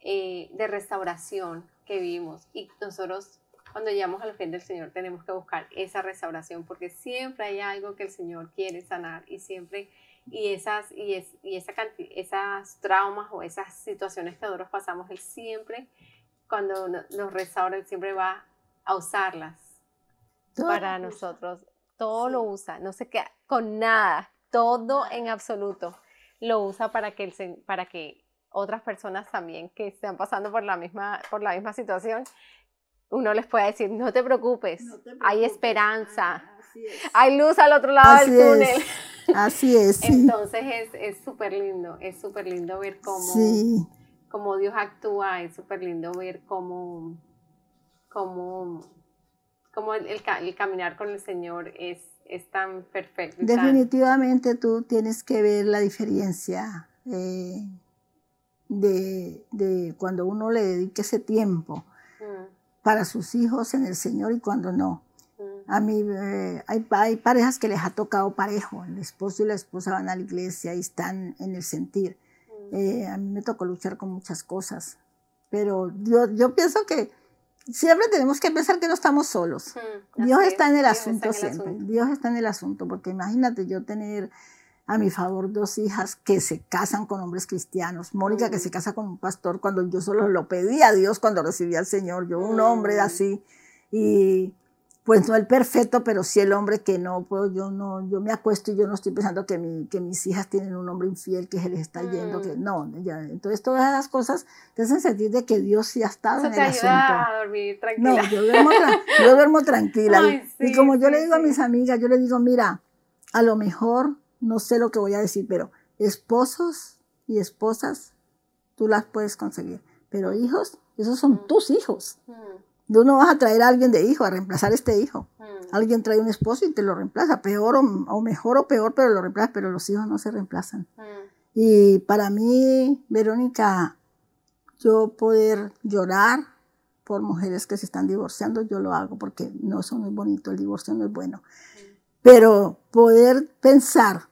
eh, de restauración que vivimos y nosotros cuando llegamos al fin del Señor tenemos que buscar esa restauración porque siempre hay algo que el Señor quiere sanar y siempre y esas y, es, y esa esas traumas o esas situaciones que nosotros pasamos él siempre cuando nos restaura, Él siempre va a usarlas para nosotros. Todo lo usa, no se queda con nada, todo en absoluto lo usa para que, el, para que otras personas también que están pasando por la misma, por la misma situación, uno les pueda decir, no te preocupes, hay esperanza, hay luz al otro lado del túnel. Así es. Entonces es súper lindo, es súper lindo ver cómo, cómo Dios actúa, es súper lindo ver cómo, cómo, cómo el, el, caminar con el Señor es, es tan perfecto. Definitivamente tú tienes que ver la diferencia eh, de, de, cuando uno le dedique ese tiempo mm. para sus hijos en el Señor y cuando no. A mí eh, hay, hay, parejas que les ha tocado parejo, el esposo y la esposa van a la iglesia y están en el sentir. Mm. Eh, a mí me tocó luchar con muchas cosas, pero yo, yo pienso que siempre tenemos que pensar que no estamos solos. Mm, Dios está en el asunto siempre, Dios está en el asunto, porque imagínate yo tener a mi favor dos hijas que se casan con hombres cristianos. Mónica que se casa con un pastor cuando yo solo lo pedí a Dios cuando recibí al Señor. Yo un hombre así. Y pues no el perfecto, pero sí el hombre que no puedo, yo no, yo me acuesto y yo no estoy pensando que, mi, que mis hijas tienen un hombre infiel que se les está yendo, que mm. no, ya, entonces todas esas cosas te hacen sentir de que Dios sí ha estado en el asunto. a dormir tranquila. No, yo duermo, yo duermo tranquila. y, como yo le digo a mis amigas, yo le digo, mira, a lo mejor, no sé lo que voy a decir, pero esposos y esposas, tú las puedes conseguir, pero hijos, esos son mm. tus hijos. Mm. Tú no vas a traer a alguien de hijo, a reemplazar este hijo. Mm. Alguien trae un esposo y te lo reemplaza, peor o, mejor o peor, pero lo reemplaza, pero los hijos no se reemplazan. Mm. Y para mí, Verónica, yo poder llorar por mujeres que se están divorciando, yo lo hago porque no, no es bonito, el divorcio no es bueno. Mm. Pero poder pensar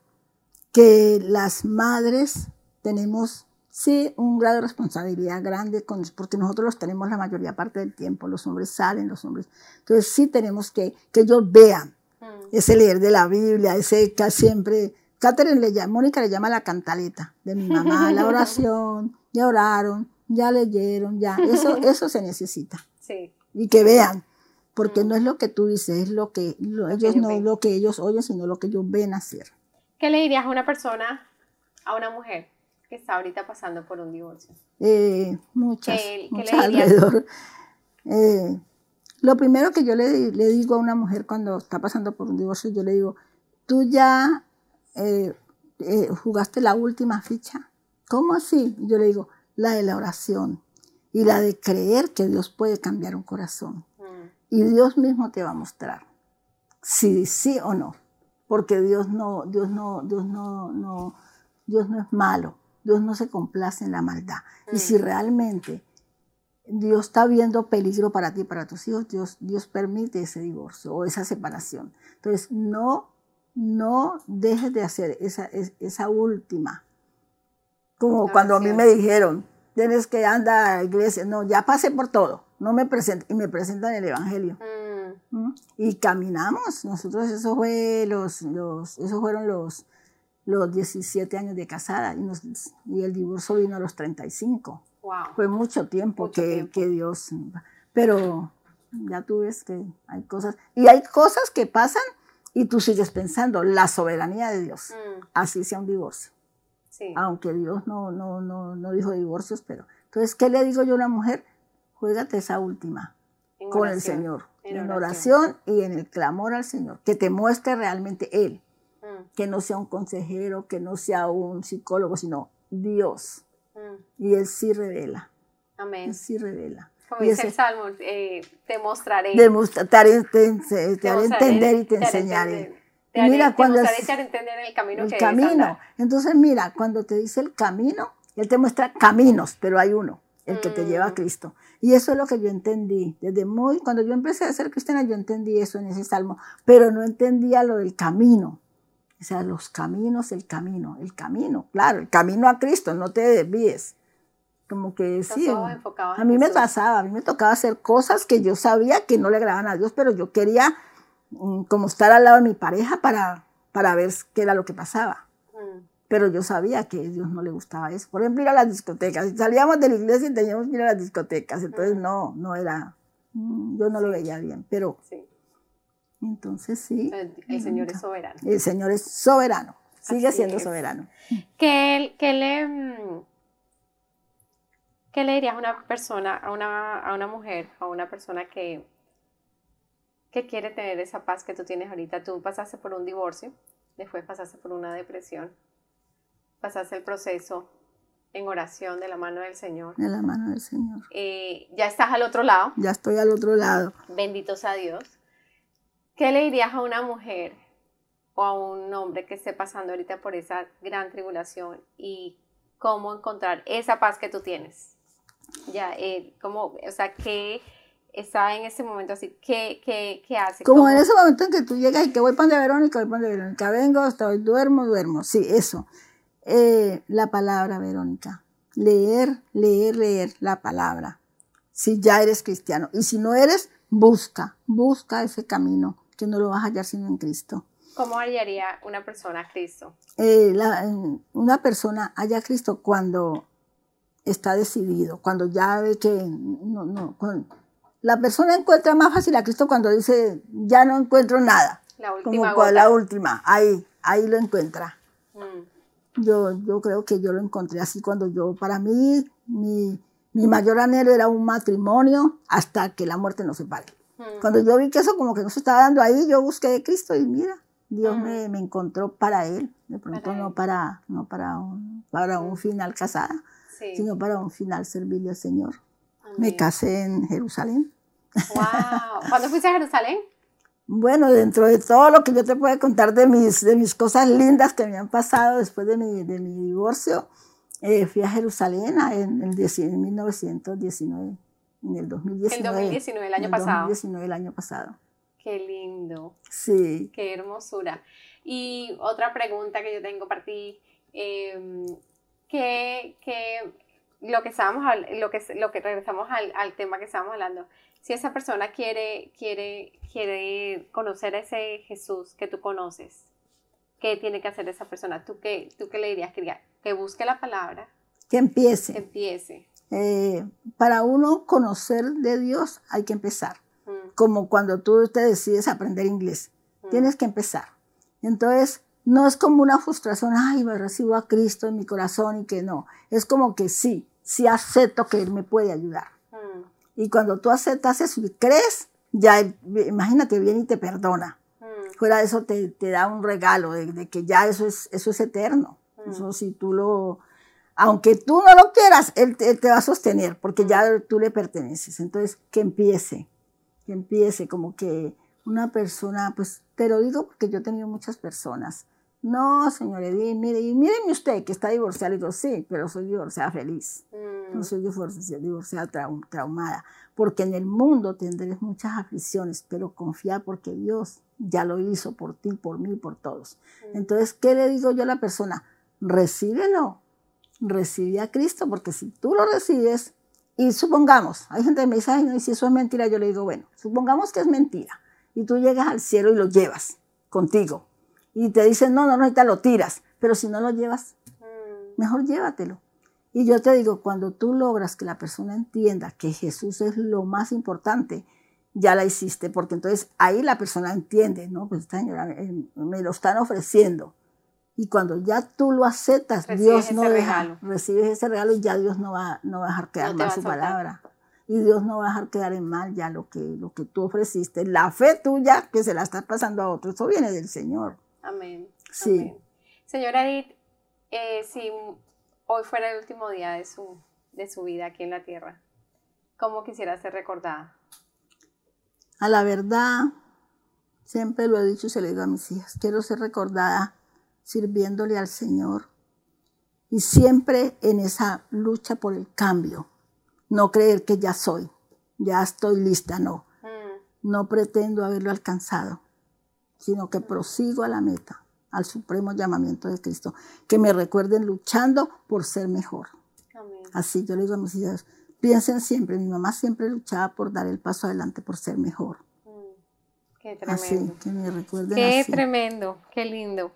que las madres tenemos sí un grado de responsabilidad grande con, porque nosotros los tenemos la mayoría parte del tiempo, los hombres salen, los hombres. Entonces sí tenemos que que ellos vean mm. ese leer de la Biblia, ese que siempre Catherine le llama, Mónica le llama la cantaleta de mi mamá, la oración, ya oraron, ya leyeron, ya, eso eso se necesita. Sí. Y que vean, porque mm. no es lo que tú dices, es lo que ellos no lo que ellos oyen, sino lo que ellos ven hacer. ¿Qué le dirías a una persona, a una mujer que está ahorita pasando por un divorcio? Eh, muchas, muchas alrededor. Eh, lo primero que yo le, le, digo a una mujer cuando está pasando por un divorcio, yo le digo, tú ya eh, jugaste la última ficha. ¿Cómo así? Yo le digo, la de la oración y la de creer que Dios puede cambiar un corazón. Mm. Y Dios mismo te va a mostrar si sí o no. Porque Dios no, Dios no, Dios no, no, Dios no es malo. Dios no se complace en la maldad. Y si mm. realmente Dios está viendo peligro para ti y para tus hijos, Dios, Dios permite ese divorcio o esa separación. Entonces, no, no dejes de hacer esa, esa última. Como cuando a mí me dijeron, tienes que andar a la iglesia. No, ya pasé por todo. No me presento. Y me presentan el Evangelio. Mm. ¿Mm? Y caminamos. Nosotros, eso fue los, los, esos fueron los, los 17 años de casada y, el divorcio vino a los 35. Fue mucho tiempo, que, que, Dios... Pero ya tú ves que hay cosas... Y hay cosas que pasan y tú sigues pensando, la soberanía de Dios, mm. así sea un divorcio. Aunque Dios no, no, no, no dijo divorcios, pero... Entonces, ¿qué le digo yo a una mujer? Juégate esa última con el Señor, en oración y en el clamor al Señor, que te muestre realmente Él que no sea un consejero, que no sea un psicólogo, sino Dios. Mm. Y Él sí revela. Amén. Él sí revela. Como dice el Salmo, eh, te mostraré. te, haré, entender y te, enseñaré. Te mira, cuando te haré entender el camino el camino. Entonces, mira, cuando te dice el camino, Él te muestra caminos, pero hay uno, el que te lleva a mm. Cristo. Y eso es lo que yo entendí. Desde muy, cuando yo empecé a ser cristiana, yo entendí eso en ese salmo, pero no entendía lo del camino. O sea, los caminos, el camino, el camino, claro, el camino a Cristo, no te desvíes. Como que sí, a mí me pasaba, a mí me tocaba hacer cosas que yo sabía que no le agradaban a Dios, pero yo quería mm, como estar al lado de mi pareja para, para ver qué era lo que pasaba. Mm. pero yo sabía que a Dios no le gustaba eso. Por ejemplo, ir a las discotecas. Salíamos de la iglesia y teníamos que ir a las discotecas, entonces no, no era, mm, yo no lo veía bien, pero Sí. Entonces sí. El Señor es soberano. El Señor es soberano, sigue Así siendo es. soberano. ¿Qué, qué le, mm, qué le dirías a una persona, a una, a una mujer, a una persona que, que quiere tener esa paz que tú tienes ahorita? Tú pasaste por un divorcio, después pasaste por una depresión, pasaste el proceso en oración de la mano del Señor. En la mano del Señor. Eh, ya estás al otro lado, Ya estoy al otro lado. bendito sea Dios. ¿Qué le dirías a una mujer o a un hombre que esté pasando ahorita por esa gran tribulación y cómo encontrar esa paz que tú tienes? Ya, eh, cómo, o sea, ¿qué está en ese momento así? ¿Qué, qué, qué hace? Como ¿Cómo- en ese momento en que tú llegas y que voy para de Verónica, voy para de Verónica, vengo, estoy, duermo, duermo. Sí, eso. Eh, la palabra, Verónica. Leer, leer, leer la palabra. Si ya eres cristiano. Y si no eres, busca, busca ese camino, que no lo vas a hallar sino en Cristo. ¿Cómo hallaría una persona a Cristo? Eh, la- eh, una persona halla a Cristo cuando está decidido, cuando ya ve que no, no, cuando- la persona encuentra más fácil a Cristo cuando dice ya no encuentro nada, La como última gota. la última, ahí, ahí lo encuentra. Mm, Yo, yo creo que yo lo encontré así cuando yo, para mí, mi, mi mayor anhelo era un matrimonio hasta que la muerte nos separe. Mm. Cuando yo vi que eso como que no se estaba dando ahí, yo busqué a Cristo y mira, Dios me, me encontró para Él, de pronto Para no él. para, no para un, para un final casada, Sí. sino para un final servirle al Señor. Me casé en Jerusalén. Wow. ¿Cuándo fuiste a Jerusalén? Bueno, dentro de todo lo que yo te puedo contar de mis, de mis cosas lindas que me han pasado después de mi, de mi divorcio, eh, fui a Jerusalén en, dieci- en 1919, en el 2019. El 2019, el año En pasado. 2019, el año pasado. Qué lindo. Sí. Qué hermosura. Y otra pregunta que yo tengo para ti, eh, que, que lo que estábamos lo que, lo que regresamos al, al tema que estábamos hablando, si esa persona quiere, quiere, quiere conocer a ese Jesús que tú conoces, ¿qué tiene que hacer esa persona? ¿Tú qué, tú qué le dirías? Que, diga, que busque la palabra, Que empiece. que empiece. Eh, para uno conocer de Dios hay que empezar. Mm, Como cuando tú te decides aprender inglés. mm, Tienes que empezar. Entonces, no es como una frustración, ay, me recibo a Cristo en mi corazón y que no. Es como que sí, sí acepto que Él me puede ayudar. mm, Y cuando tú aceptas eso y crees, ya, imagínate, viene y te perdona. Fuera de eso te, te da un regalo de, de que ya eso es, eso es eterno. Eso si tú lo, aunque tú no lo quieras, él, te- él te va a sostener porque ya tú le perteneces. Entonces, que empiece, que empiece como que una persona, pues te lo digo porque yo he tenido muchas personas. No, señor mire, y míreme usted que está divorciada. Le digo, sí, pero soy divorciada feliz. mm, No soy divorciada, divorciada trau- traumada, porque en el mundo tendréis muchas aflicciones, pero confía porque Dios ya lo hizo por ti, por mí, por todos. mm. Entonces, ¿qué le digo yo a la persona? Recíbelo, recibe a Cristo, porque si tú lo recibes, y supongamos, hay gente que me dice, ay, no, y si eso es mentira, yo le digo, bueno, supongamos que es mentira, y tú llegas al cielo y lo llevas contigo, y te dicen, no, no, no, ahorita lo tiras, pero si no lo llevas, Mm, mejor llévatelo. Y yo te digo, cuando tú logras que la persona entienda que Jesús es lo más importante, ya la hiciste, porque entonces ahí la persona entiende, ¿no? Pues esta señora eh, me lo están ofreciendo. Y cuando ya tú lo aceptas, Recibes Dios no deja, regalo. recibes ese regalo y ya Dios no va, no va a dejar quedar No mal su palabra. Y Dios no va a dejar quedar en mal ya lo que, lo que tú ofreciste. La fe tuya que se la estás pasando a otro, eso viene del Señor. Amén. Sí. amén. Señora Edith, eh, si hoy fuera el último día de su, de su vida aquí en la tierra, ¿cómo quisiera ser recordada? A la verdad, siempre lo he dicho y se lo digo a mis hijas, quiero ser recordada sirviéndole al Señor y siempre en esa lucha por el cambio. No creer que ya soy, ya estoy lista, no. Mm, No pretendo haberlo alcanzado, sino que prosigo a la meta, al supremo llamamiento de Cristo. Que me recuerden luchando por ser mejor. amén. Así yo le digo a mis hijas, piensen siempre, mi mamá siempre luchaba por dar el paso adelante, por ser mejor. Mm, qué Así, tremendo. que me recuerden Qué así. tremendo, qué lindo.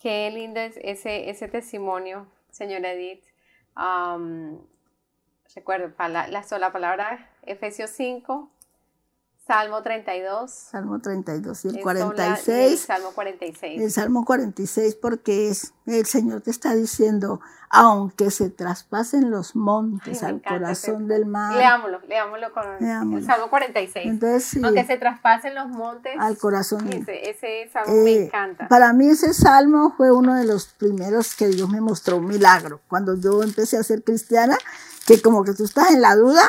Qué lindo es ese, ese testimonio, señora Edith. recuerdo la, la sola palabra, Efesios 5, Salmo 32. Salmo 32 y el 46. el Salmo 46. El Salmo 46 porque es, el Señor te está diciendo, aunque se traspasen los montes al corazón del mar. Leámoslo, leámoslo con el Salmo 46. Entonces, aunque se traspasen los montes al corazón. Ese, ese Salmo me eh, encanta. Para mí ese Salmo fue uno de los primeros que Dios me mostró un milagro. Cuando yo empecé a ser cristiana, que como que tú estás en la duda,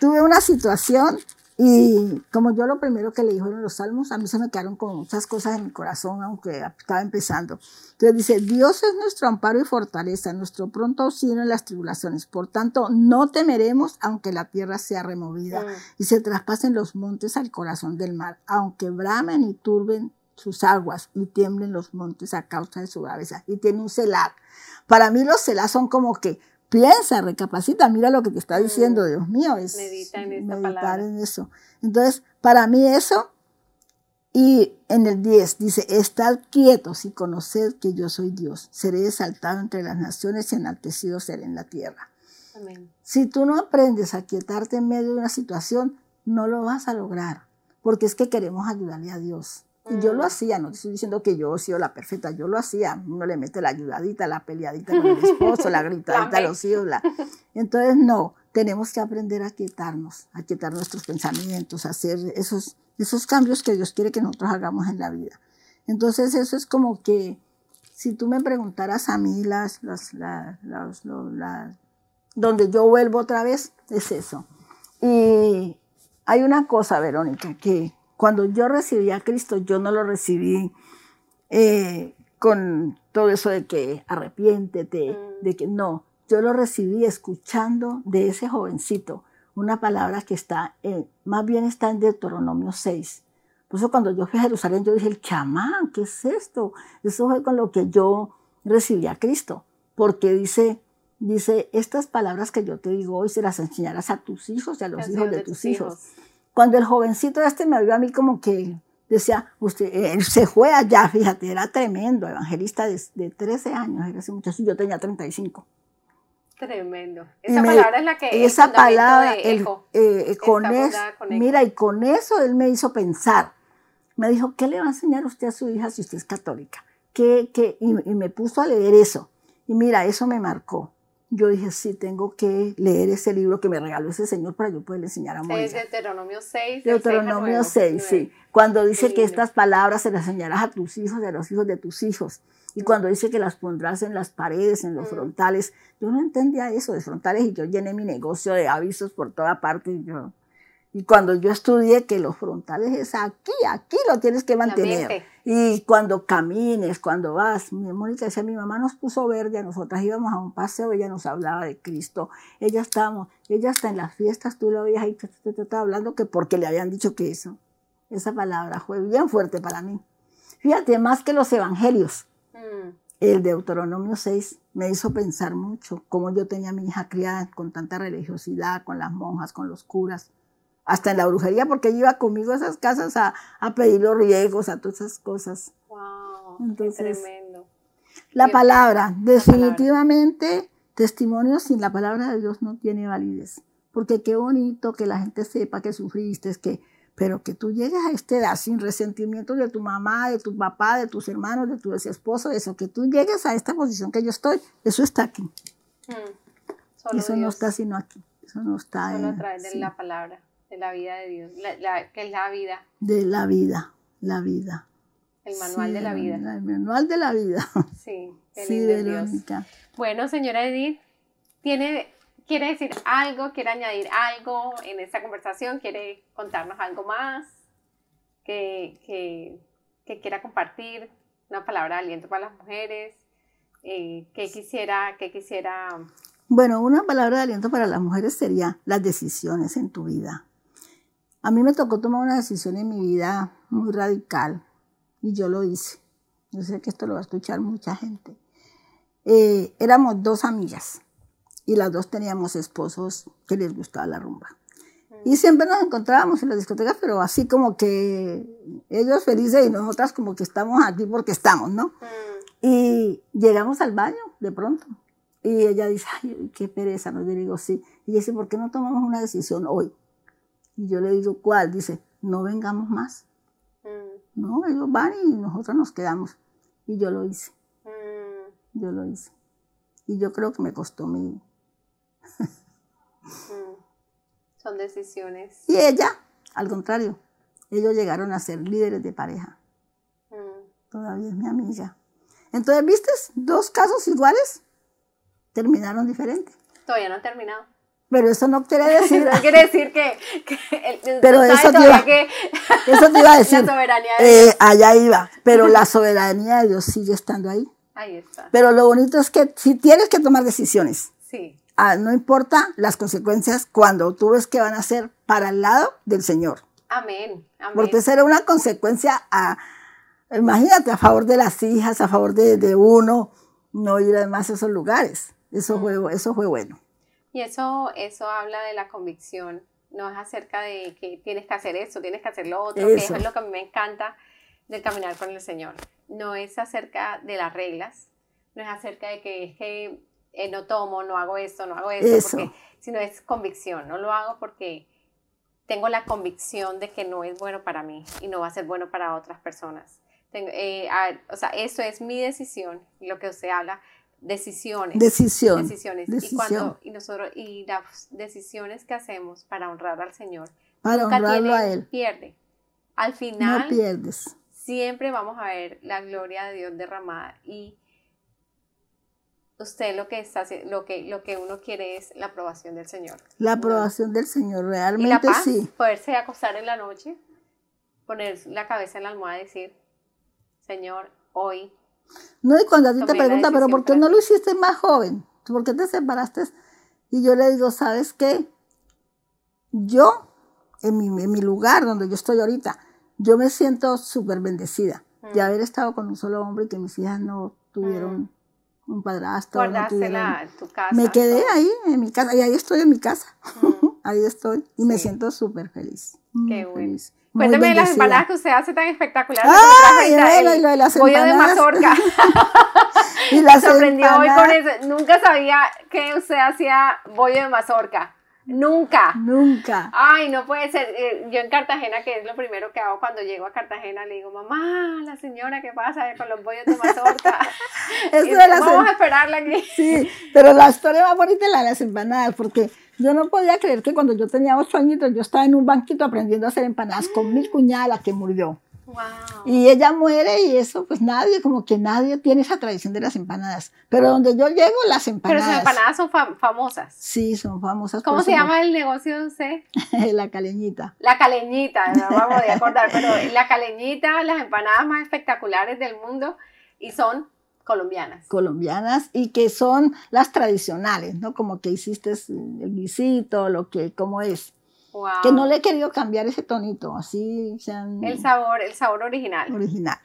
tuve una situación y como yo lo primero que le dijo en los salmos, a mí se me quedaron como muchas cosas en mi corazón, aunque estaba empezando. Entonces dice, Dios es nuestro amparo y fortaleza, nuestro pronto auxilio en las tribulaciones. Por tanto, no temeremos aunque la tierra sea removida mm. y se traspasen los montes al corazón del mar, aunque bramen y turben sus aguas y tiemblen los montes a causa de su braveza. Y tiene un celar. Para mí los celar son como que piensa, recapacita, mira lo que te está diciendo, mm. Dios mío, es Medita en meditar en eso. Entonces, para mí eso, y en el 10 dice, estad quietos y conoced que yo soy Dios, seré exaltado entre las naciones y enaltecido seré en la tierra. Amén. Si tú no aprendes a quietarte en medio de una situación, no lo vas a lograr, porque es que queremos ayudarle a Dios. Y yo lo mm. hacía, no te estoy diciendo que yo he sido la perfecta, yo lo hacía. Uno le mete la ayudadita, la peleadita con el esposo, la gritadita a los hijos. Entonces, no, tenemos que aprender a quietarnos, a quietar nuestros pensamientos, a hacer esos, esos cambios que Dios quiere que nosotros hagamos en la vida. Entonces, eso es como que, si tú me preguntaras a mí, las, las, las, donde yo vuelvo otra vez, es eso. Y hay una cosa, Verónica, que cuando yo recibí a Cristo, yo no lo recibí eh, con todo eso de que arrepiéntete, mm. de que no, yo lo recibí escuchando de ese jovencito una palabra que está, más bien está en Deuteronomio 6. Por eso cuando yo fui a Jerusalén, yo dije, el chamán, ¿qué es esto? Eso fue con lo que yo recibí a Cristo, porque dice, dice, estas palabras que yo te digo hoy se las enseñarás a tus hijos y a los hijos de, tus hijos. Cuando el jovencito este me vio a mí como que decía, usted, él se fue allá, fíjate, era tremendo, evangelista de, 13 años, era ese muchacho, yo tenía 35. Tremendo. Esa palabra es la que... Esa palabra, eh, con eso, mira, y con eso él me hizo pensar. Me dijo, ¿qué le va a enseñar usted a su hija si usted es católica? ¿Qué, qué? y me puso a leer eso. Y mira, eso me marcó yo dije, sí, tengo que leer ese libro que me regaló ese señor para yo poder enseñar a Mónica. Es Deuteronomio 6. Deuteronomio 6, sí. Cuando dice que estas palabras se las enseñarás a tus hijos y a los hijos de tus hijos. Y cuando dice que las pondrás en las paredes, en los frontales, yo no entendía eso de frontales y yo llené mi negocio de avisos por toda parte y yo y cuando yo estudié que los frontales es aquí, aquí lo tienes que mantener. Y cuando camines, cuando vas, mi Mónica decía, mi mamá nos puso verde, a nosotras íbamos a un paseo, ella nos hablaba de Cristo. Ella estábamos, ella está en las fiestas, tú la veías ahí, te, estaba hablando que porque le habían dicho que eso. Esa palabra fue bien fuerte para mí. Fíjate, más que los evangelios. Mm. El Deuteronomio 6 me hizo pensar mucho cómo yo tenía a mi hija criada con tanta religiosidad, con las monjas, con los curas hasta en la brujería, porque iba conmigo a esas casas a, pedir los riegos, a todas esas cosas. Wow, Entonces, tremendo. La palabra, definitivamente, testimonio sin la palabra de Dios no tiene validez. Porque qué bonito que la gente sepa que sufriste, que, pero que tú llegues a esta edad sin resentimiento de tu mamá, de tu papá, de tus hermanos, de tu esposo, eso, que tú llegues a esta posición que yo estoy, eso está aquí. Mm, eso no está sino aquí. Eso no está Solo a través de la palabra de la vida de Dios, la, que es la vida. De la vida, la vida. El manual de la vida. El manual de la vida. Sí, sí Verónica. Bueno, señora Edith, ¿tiene, ¿quiere decir algo, quiere añadir algo en esta conversación? ¿Quiere contarnos algo más? Que, que, quiera compartir una palabra de aliento para las mujeres, eh, que quisiera, que quisiera... Bueno, una palabra de aliento para las mujeres sería las decisiones en tu vida. A mí me tocó tomar una decisión en mi vida muy radical y yo lo hice. Yo sé que esto lo va a escuchar mucha gente. Eh, éramos dos amigas y las dos teníamos esposos que les gustaba la rumba. Y siempre nos encontrábamos en las discotecas, pero así como que ellos felices y nosotras como que estamos aquí porque estamos, ¿no? Y llegamos al baño de pronto. Y ella dice, ay, qué pereza. ¿no? Yo digo, sí. Y dice, ¿por qué no tomamos una decisión hoy? Y yo le digo, ¿cuál? Dice, no vengamos más. Mm, No, ellos van y nosotros nos quedamos. Y yo lo hice, mm, yo lo hice. Y yo creo que me costó mi... mm. Son decisiones. Y ella, al contrario, ellos llegaron a ser líderes de pareja. Todavía es mi amiga. Entonces, ¿viste? Dos casos iguales terminaron diferentes. Todavía no han terminado. Pero eso no quiere decir... No quiere decir que, que el- Pero eso te iba- que Eso te iba a decir. la soberanía de Eh, allá iba. Pero la soberanía de Dios sigue estando ahí. Ahí está. Pero lo bonito es que si tienes que tomar decisiones, Sí. ah, no importa las consecuencias cuando tú ves que van a ser para el lado del Señor. Amén. Amén. Porque será una consecuencia a, imagínate, a favor de las hijas, a favor de, de uno, no ir además a esos lugares. Eso fue, eso fue bueno. Y eso, eso habla de la convicción. No es acerca de que tienes que hacer esto, tienes que hacer lo otro, que Eso. eso es lo que a mí me encanta de caminar con el Señor. No es acerca de las reglas, no es acerca de que es que eh, no tomo, no hago esto, no hago esto, Eso. porque, sino es convicción. No lo hago porque tengo la convicción de que no es bueno para mí y no va a ser bueno para otras personas. Tengo, eh, a- o sea, eso es mi decisión, lo que usted habla, decisiones. Decisión. decisiones. Y, cuando, y nosotros, y las decisiones que hacemos para honrar al Señor, Para nunca honrarlo a tienen Él. pierde. Al No final, pierdes. siempre vamos a ver la gloria de Dios derramada y usted lo que está lo que lo que uno quiere es la aprobación del Señor. La aprobación del Señor, Y la realmente paz, sí. poderse acostar en la noche, poner la cabeza en la almohada y decir, Señor, hoy No, y cuando a ti te Tomé preguntan, pero ¿por qué no ti". lo hiciste más joven? ¿Por qué te separaste? Y yo le digo, ¿sabes qué? Yo, en mi, en mi lugar donde yo estoy ahorita, yo me siento súper bendecida de Mm. haber estado con un solo hombre y que mis hijas no tuvieron un padrastro. No tuvieron, tu casa. me quedé todo. ahí, en mi casa, y ahí estoy en mi casa. Mm. ahí estoy, y me siento súper feliz. Qué bueno. feliz, muy Cuéntame de las empanadas que usted hace tan espectaculares. Ay, bueno, y lo de las bollo de empanadas. mazorca. Y las Me sorprendió hoy con empanadas, eso. Nunca sabía que usted hacía bollo de mazorca. Nunca. Nunca. Ay, no puede ser. Eh, Yo en Cartagena, que es lo primero que hago cuando llego a Cartagena, le digo, mamá, la señora, ¿qué pasa con los bollos de mazorca? Eso Y de las Vamos em- a esperarla aquí. Sí, pero la historia más bonita es la de las empanadas, porque yo no podía creer que cuando yo tenía ocho añitos yo estaba en un banquito aprendiendo a hacer empanadas con mi cuñada, la que murió. Wow. Y ella muere y eso, pues nadie, como que nadie tiene esa tradición de las empanadas. Pero donde yo llego, las Pero empanadas. sus empanadas son fam- famosas. Sí, son famosas. ¿Cómo se llama el negocio de usted? la caleñita. La caleñita, no vamos a acordar, pero la caleñita, las empanadas más espectaculares del mundo y son colombianas. colombianas y que son las tradicionales, ¿no? Como que hiciste el guisito, lo que, como es. Wow. Que no le he querido cambiar ese tonito, así sean El sabor, el sabor original. original.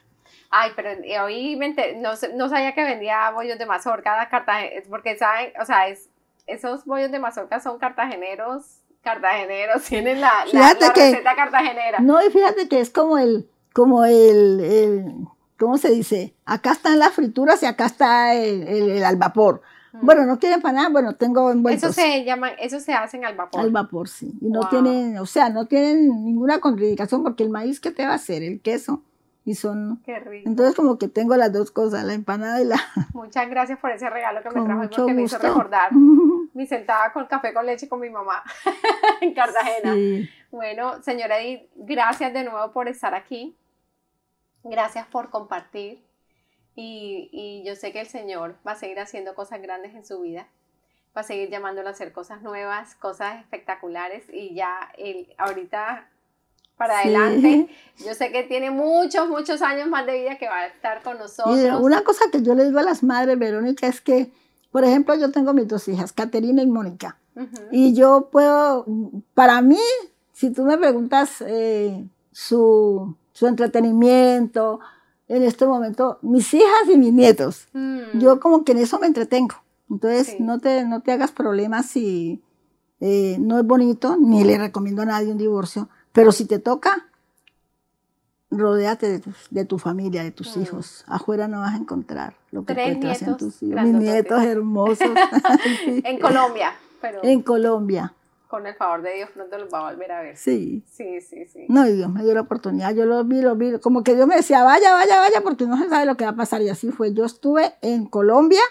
Ay, pero eh, hoy me enter- no, no sabía que vendía bollos de mazorca de Cartagena, porque saben, o sea, es, esos bollos de mazorca son cartageneros, cartageneros, tienen la, la, que- receta cartagenera. No, y fíjate que es como el, como el, el ¿cómo se dice? Acá están las frituras y acá está el, el- el al vapor. Mm. Bueno, no quieren nada, bueno, tengo Eso envueltos se llaman, eso se hacen al vapor. al vapor, sí. Y no Wow. tienen, o sea, no tienen ninguna contraindicación porque el maíz, ¿qué te va a hacer? El queso. Y son, Qué rico. entonces como que tengo las dos cosas, la empanada y la... Muchas gracias por ese regalo que me Con trajo mucho porque me hizo gusto. recordar mi sentada con café con leche con mi mamá en Cartagena. Sí. Bueno, señora Edith, gracias de nuevo por estar aquí. Gracias por compartir. Y, y yo sé que el Señor va a seguir haciendo cosas grandes en su vida. Va a seguir llamándolo a hacer cosas nuevas, cosas espectaculares. Y ya él, ahorita para Sí. adelante, yo sé que tiene muchos, muchos años más de vida que va a estar con nosotros. Y una cosa que yo le digo a las madres, Verónica, es que, por ejemplo, yo tengo mis dos hijas, Caterina y Mónica. Ujú. Y yo puedo, para mí, si tú me preguntas eh, su, su entretenimiento, en este momento, mis hijas y mis nietos, Mm. yo como que en eso me entretengo. Entonces, Sí. no, te, no te hagas problemas si eh, no es bonito, ni le recomiendo a nadie un divorcio, pero si te toca, Rodéate de tu, de tu familia, de tus Mm. hijos. Afuera no vas a encontrar lo que Tres encuentras en nietos tus hijos. Mis nietos hermosos. Sí. En Colombia, pero En Colombia, con el favor de Dios pronto los va a volver a ver. sí. Sí, sí, sí. No, y Dios me dio la oportunidad, yo lo vi, lo vi, como que Dios me decía, vaya, vaya, vaya, porque no se sabe lo que va a pasar. Y así fue. Yo estuve en Colombia.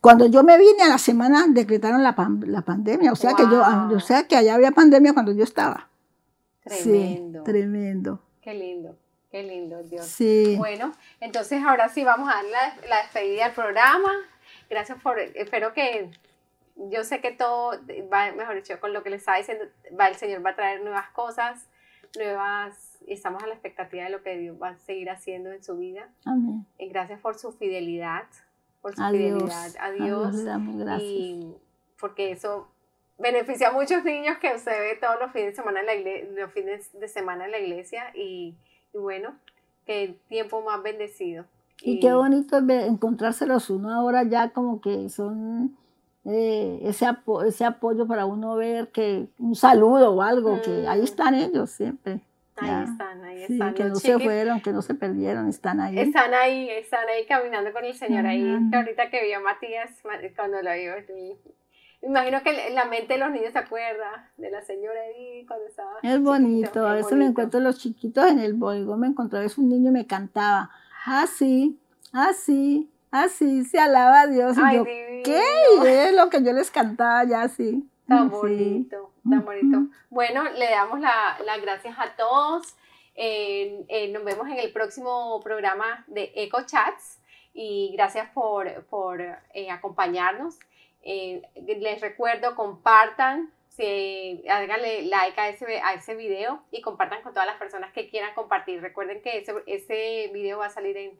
Cuando yo me vine a la semana decretaron la, pan- la pandemia, o sea que yo, Wow. o sea que allá había pandemia cuando yo estaba. Tremendo. Sí, tremendo. Qué lindo, qué lindo, Dios. Sí. Bueno, entonces ahora sí vamos a dar la, la despedida del programa. Gracias por, espero que, yo sé que todo va, mejor dicho, con lo que les estaba diciendo, va, el Señor va a traer nuevas cosas, nuevas, y estamos a la expectativa de lo que Dios va a seguir haciendo en su vida. Amén. Y gracias por su fidelidad, por su fidelidad a Dios. gracias. y porque eso beneficia a muchos niños que usted ve todos los fines de semana en la iglesia, los fines de semana en la iglesia y, y bueno, qué tiempo más bendecido. Y qué bonito encontrárselos uno ahora ya como que son eh, ese, apo- ese apoyo para uno ver que un saludo o algo, que ahí Mm. están ellos siempre. Ahí ya. están, ahí Sí, están. que no se chiquis fueron, que no se perdieron, están ahí. Están ahí, están ahí caminando con el Señor ahí. Que ahorita que vio a Matías, ma- cuando lo vio, me imagino que la mente de los niños se acuerda de la señora ahí cuando estaba. Es chiquito, bonito, a qué veces me bonito. encuentro los chiquitos en el bodegón, me encontré a veces un niño y me cantaba, así, así, así, se alaba a Dios. Y Ay, yo, divino. ¿Qué? Es lo que yo les cantaba ya así. Tan Sí. bonito, tan bonito. Bueno, le damos la- las gracias a todos. Eh, eh, nos vemos en el próximo programa de Eco Chats y gracias por, por eh, acompañarnos. Eh, les recuerdo, compartan, se, háganle like a ese, a ese video y compartan con todas las personas que quieran compartir. Recuerden que ese, ese video va a salir en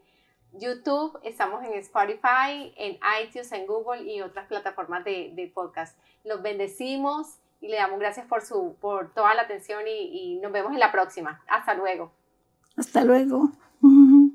YouTube, estamos en Spotify, en iTunes, en Google y otras plataformas de, de podcast. Los bendecimos y le damos gracias por, su, por toda la atención y, y nos vemos en la próxima. Hasta luego. Hasta luego.